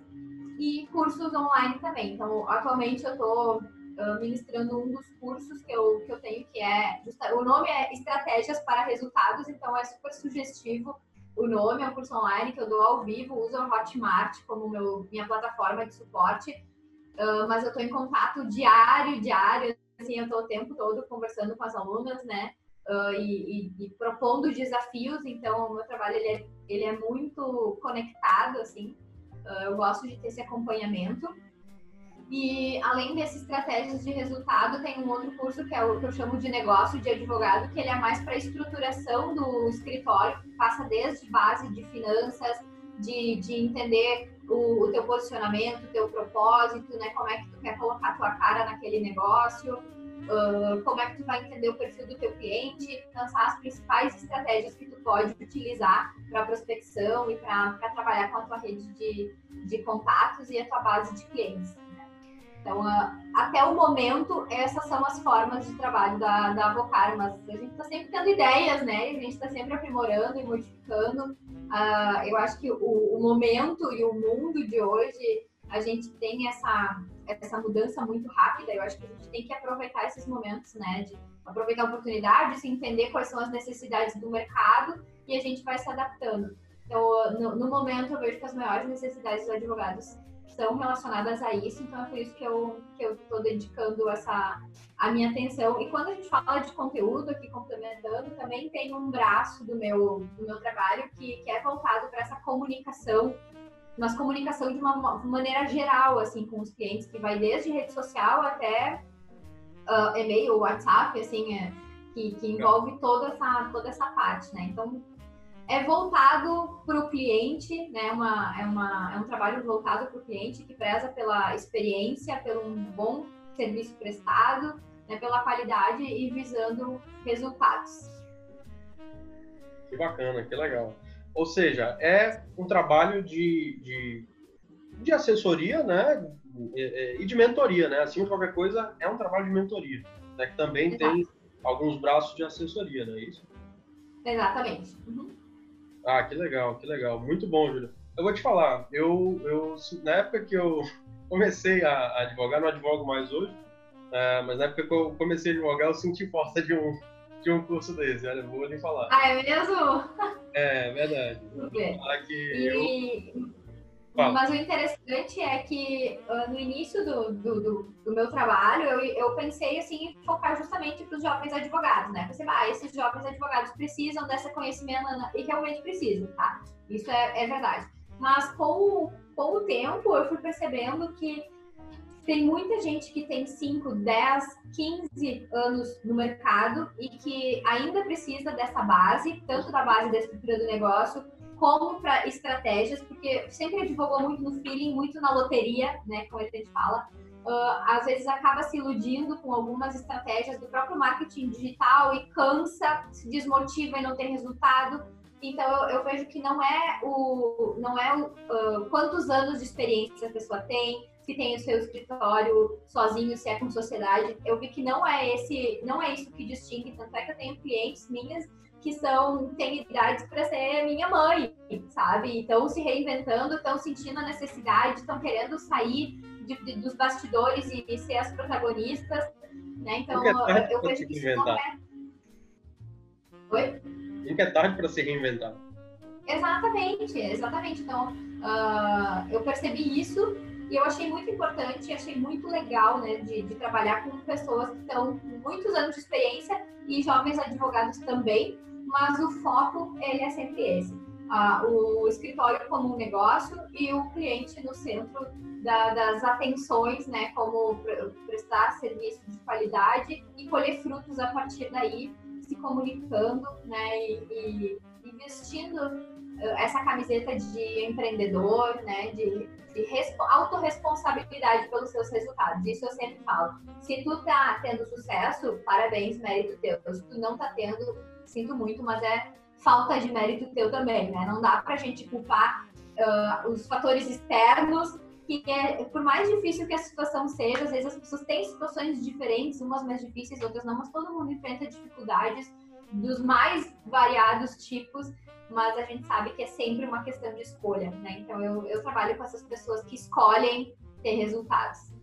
e cursos online também. Então, atualmente eu estou ministrando um dos cursos que eu, que eu tenho, que é. O nome é Estratégias para Resultados, então é super sugestivo o nome, é um curso online que eu dou ao vivo, uso a Hotmart como meu, minha plataforma de suporte. Uh, mas eu estou em contato diário, diário, assim, eu estou o tempo todo conversando com as alunas, né? uh, e, e, e, propondo desafios. Então, o meu trabalho ele é, ele é muito conectado, assim. Uh, eu gosto de ter esse acompanhamento. E além dessas estratégias de resultado, tem um outro curso que é o que eu chamo de negócio de advogado, que ele é mais para estruturação do escritório, que passa desde base de finanças, de, de entender o, o teu posicionamento, o teu propósito, né? Como é que tu quer colocar tua cara naquele negócio, uh, como é que tu vai entender o perfil do teu cliente, lançar as principais estratégias que tu pode utilizar para prospecção e para trabalhar com a tua rede de, de contatos e a tua base de clientes. Então, uh, até o momento, essas são as formas de trabalho da, da Avocar, mas a gente está sempre tendo ideias, né? A gente está sempre aprimorando e modificando. Uh, eu acho que o, o momento e o mundo de hoje a gente tem essa, essa mudança muito rápida, eu acho que a gente tem que aproveitar esses momentos, né? De aproveitar a oportunidade, se entender quais são as necessidades do mercado e a gente vai se adaptando. Então, no, no momento, eu vejo que as maiores necessidades dos advogados são relacionadas a isso, então é por isso que eu que eu estou dedicando essa a minha atenção. E quando a gente fala de conteúdo aqui complementando, também tem um braço do meu do meu trabalho que, que é voltado para essa comunicação, mas comunicação de uma maneira geral assim com os clientes, que vai desde rede social até uh, e-mail, WhatsApp, assim, é, que, que envolve toda essa toda essa parte, né? Então é voltado para o cliente, né? Uma, é, uma, é um trabalho voltado para o cliente que preza pela experiência, pelo um bom serviço prestado, né? pela qualidade e visando resultados. Que bacana, que legal. Ou seja, é um trabalho de, de, de assessoria, né? E de mentoria, né? Assim, qualquer coisa, é um trabalho de mentoria, né? Que também Exato. tem alguns braços de assessoria, não é isso? Exatamente. Uhum. Ah, que legal, que legal. Muito bom, Júlio. Eu vou te falar, eu, eu na época que eu comecei a, advogar, não advogo mais hoje, uh, mas na época que eu comecei a advogar, eu senti falta de um, de um curso desse, olha, vou lhe falar. Ah, é mesmo? É, verdade. Okay. E... Eu... Fala. Mas o interessante é que uh, no início do, do, do, do, meu trabalho, eu, eu pensei assim, em focar justamente para os jovens advogados, né? Pensei, ah, esses jovens advogados precisam desse conhecimento e realmente precisam, tá? Isso é, é verdade. Mas com, com o tempo, eu fui percebendo que tem muita gente que tem 5, 10, 15 anos no mercado e que ainda precisa dessa base, tanto da base da estrutura do negócio, como para estratégias, porque sempre advogou muito no feeling, muito na loteria, né, como a gente fala. Uh, às vezes acaba se iludindo com algumas estratégias do próprio marketing digital e cansa, se desmotiva e não tem resultado. Então eu, eu vejo que não é o não é o uh, quantos anos de experiência a pessoa tem, se tem o seu escritório sozinho, se é com sociedade. Eu vi que não é esse, não é isso que distingue. Tanto é que eu tenho clientes minhas que são têm idades para ser minha mãe, sabe? Estão se reinventando, estão sentindo a necessidade, estão querendo sair de, de, dos bastidores e, e, ser as protagonistas, né? Então é eu vejo que isso não é. Oi? Nunca é tarde para se reinventar. Exatamente, exatamente. Então uh, eu percebi isso e eu achei muito importante, achei muito legal, né, de, de trabalhar com pessoas que estão com muitos anos de experiência e jovens advogados também, mas o foco ele é sempre esse. Ah, o escritório como um negócio e o cliente no centro da, das atenções, né, como prestar serviço de qualidade e colher frutos a partir daí, se comunicando, né, e, e vestindo eh, essa camiseta de empreendedor, né, de, de autorresponsabilidade pelos seus resultados. Isso eu sempre falo. Se tu tá tendo sucesso, parabéns, mérito teu. Se tu não tá tendo, sinto muito, mas é falta de mérito teu também, né? Não dá pra gente culpar uh, os fatores externos, que é, por mais difícil que a situação seja, às vezes as pessoas têm situações diferentes, umas mais difíceis, outras não, mas todo mundo enfrenta dificuldades dos mais variados tipos, mas a gente sabe que é sempre uma questão de escolha, né? Então eu, eu trabalho com essas pessoas que escolhem ter resultados.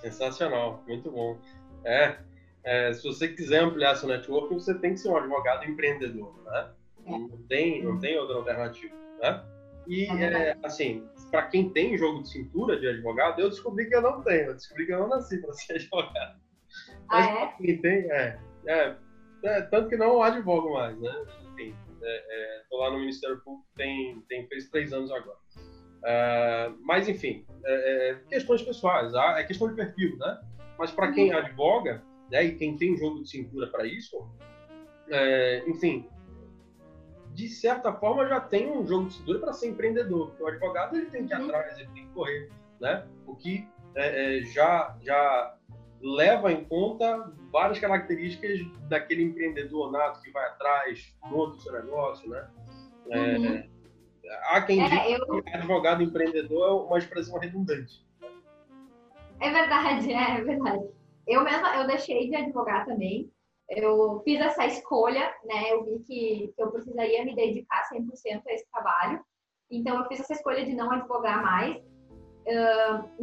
Sensacional, muito bom. É, é, se você quiser ampliar seu network, você tem que ser um advogado empreendedor, né? É. Não, tem, não tem outra alternativa, né? E, é, é assim, para quem tem jogo de cintura de advogado, eu descobri que eu não tenho. Eu descobri que eu não nasci para ser advogado. Ah, Mas ah, quem tem, é, é, é, Tanto que não advogo mais, né? Enfim, estou lá no Ministério Público, tem, tem, fez três anos agora. Uh, mas, enfim, é, questões pessoais, é questão de perfil, né? Mas para quem uhum. advoga, né, e quem tem jogo de cintura para isso, é, enfim, de certa forma já tem um jogo de cintura para ser empreendedor. Porque o advogado ele tem que ir uhum. atrás, ele tem que correr, né? O que é, é, já já leva em conta várias características daquele empreendedor nato que vai atrás, monta o seu negócio, né? É, uhum. Há quem é, diga eu... que advogado empreendedor é uma expressão redundante. É verdade, é, é verdade. Eu mesma, eu deixei de advogar também. Eu fiz essa escolha, né? Eu vi que, que eu precisaria me dedicar 100% a esse trabalho. Então, eu fiz essa escolha de não advogar mais.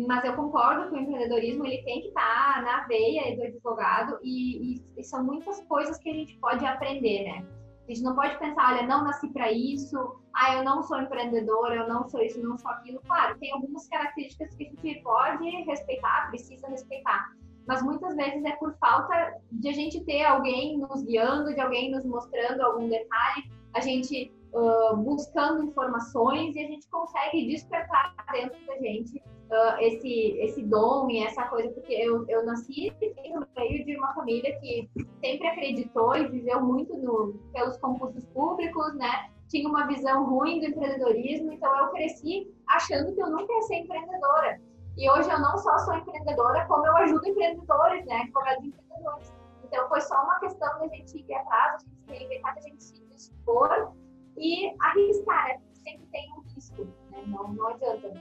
Mas eu concordo que o empreendedorismo ele tem que estar tá na veia do advogado e, e, e, são muitas coisas que a gente pode aprender, né? A gente não pode pensar, olha, não nasci para isso, ah, eu não sou empreendedora, eu não sou isso, não sou aquilo. Claro, tem algumas características que a gente pode respeitar, precisa respeitar. Mas muitas vezes é por falta de a gente ter alguém nos guiando, de alguém nos mostrando algum detalhe, a gente uh, buscando informações e a gente consegue despertar dentro da gente uh, esse, esse dom e essa coisa, porque eu, eu nasci no meio de uma família que sempre acreditou e viveu muito no, pelos concursos públicos, né? Tinha uma visão ruim do empreendedorismo, então eu cresci achando que eu nunca ia ser empreendedora. E hoje eu não só sou empreendedora, como eu ajudo empreendedores, né? Colegas empreendedores. Então foi só uma questão da gente ir atrás, a gente se reinventar, a gente se dispor e arriscar, né? Sempre tem um risco, né? Não, não adianta.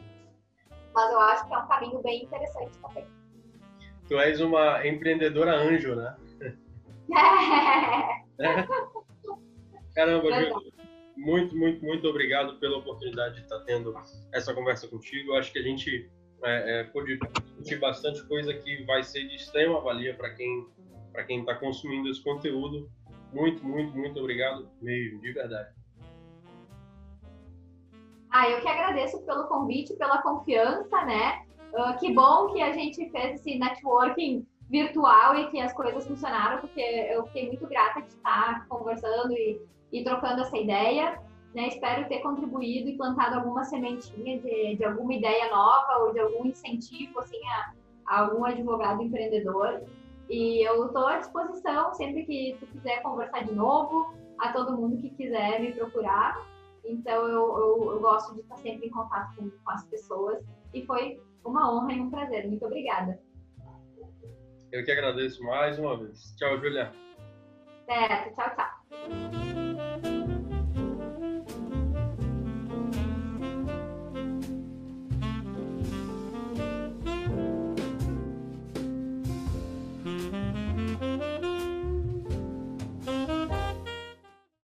Mas eu acho que é um caminho bem interessante também. Tu és uma empreendedora anjo, né? É. Caramba, muito, muito, muito obrigado pela oportunidade de estar tendo essa conversa contigo. Eu acho que a gente é, é, pôde discutir bastante coisa que vai ser de extrema valia para quem para quem está consumindo esse conteúdo. Muito, muito, muito obrigado mesmo, de verdade. Ah, eu que agradeço pelo convite, pela confiança, né? Uh, que bom que a gente fez esse networking virtual e que as coisas funcionaram, porque eu fiquei muito grata de estar conversando e, e trocando essa ideia. Né? Espero ter contribuído e plantado alguma sementinha de, de alguma ideia nova ou de algum incentivo assim, a, a algum advogado empreendedor. E eu estou à disposição sempre que tu quiser conversar de novo, a todo mundo que quiser me procurar. Então eu, eu, eu gosto de estar sempre em contato com, com as pessoas e foi uma honra e um prazer. Muito obrigada. Eu que agradeço mais uma vez. Tchau, Julia. Certo, tchau, tchau.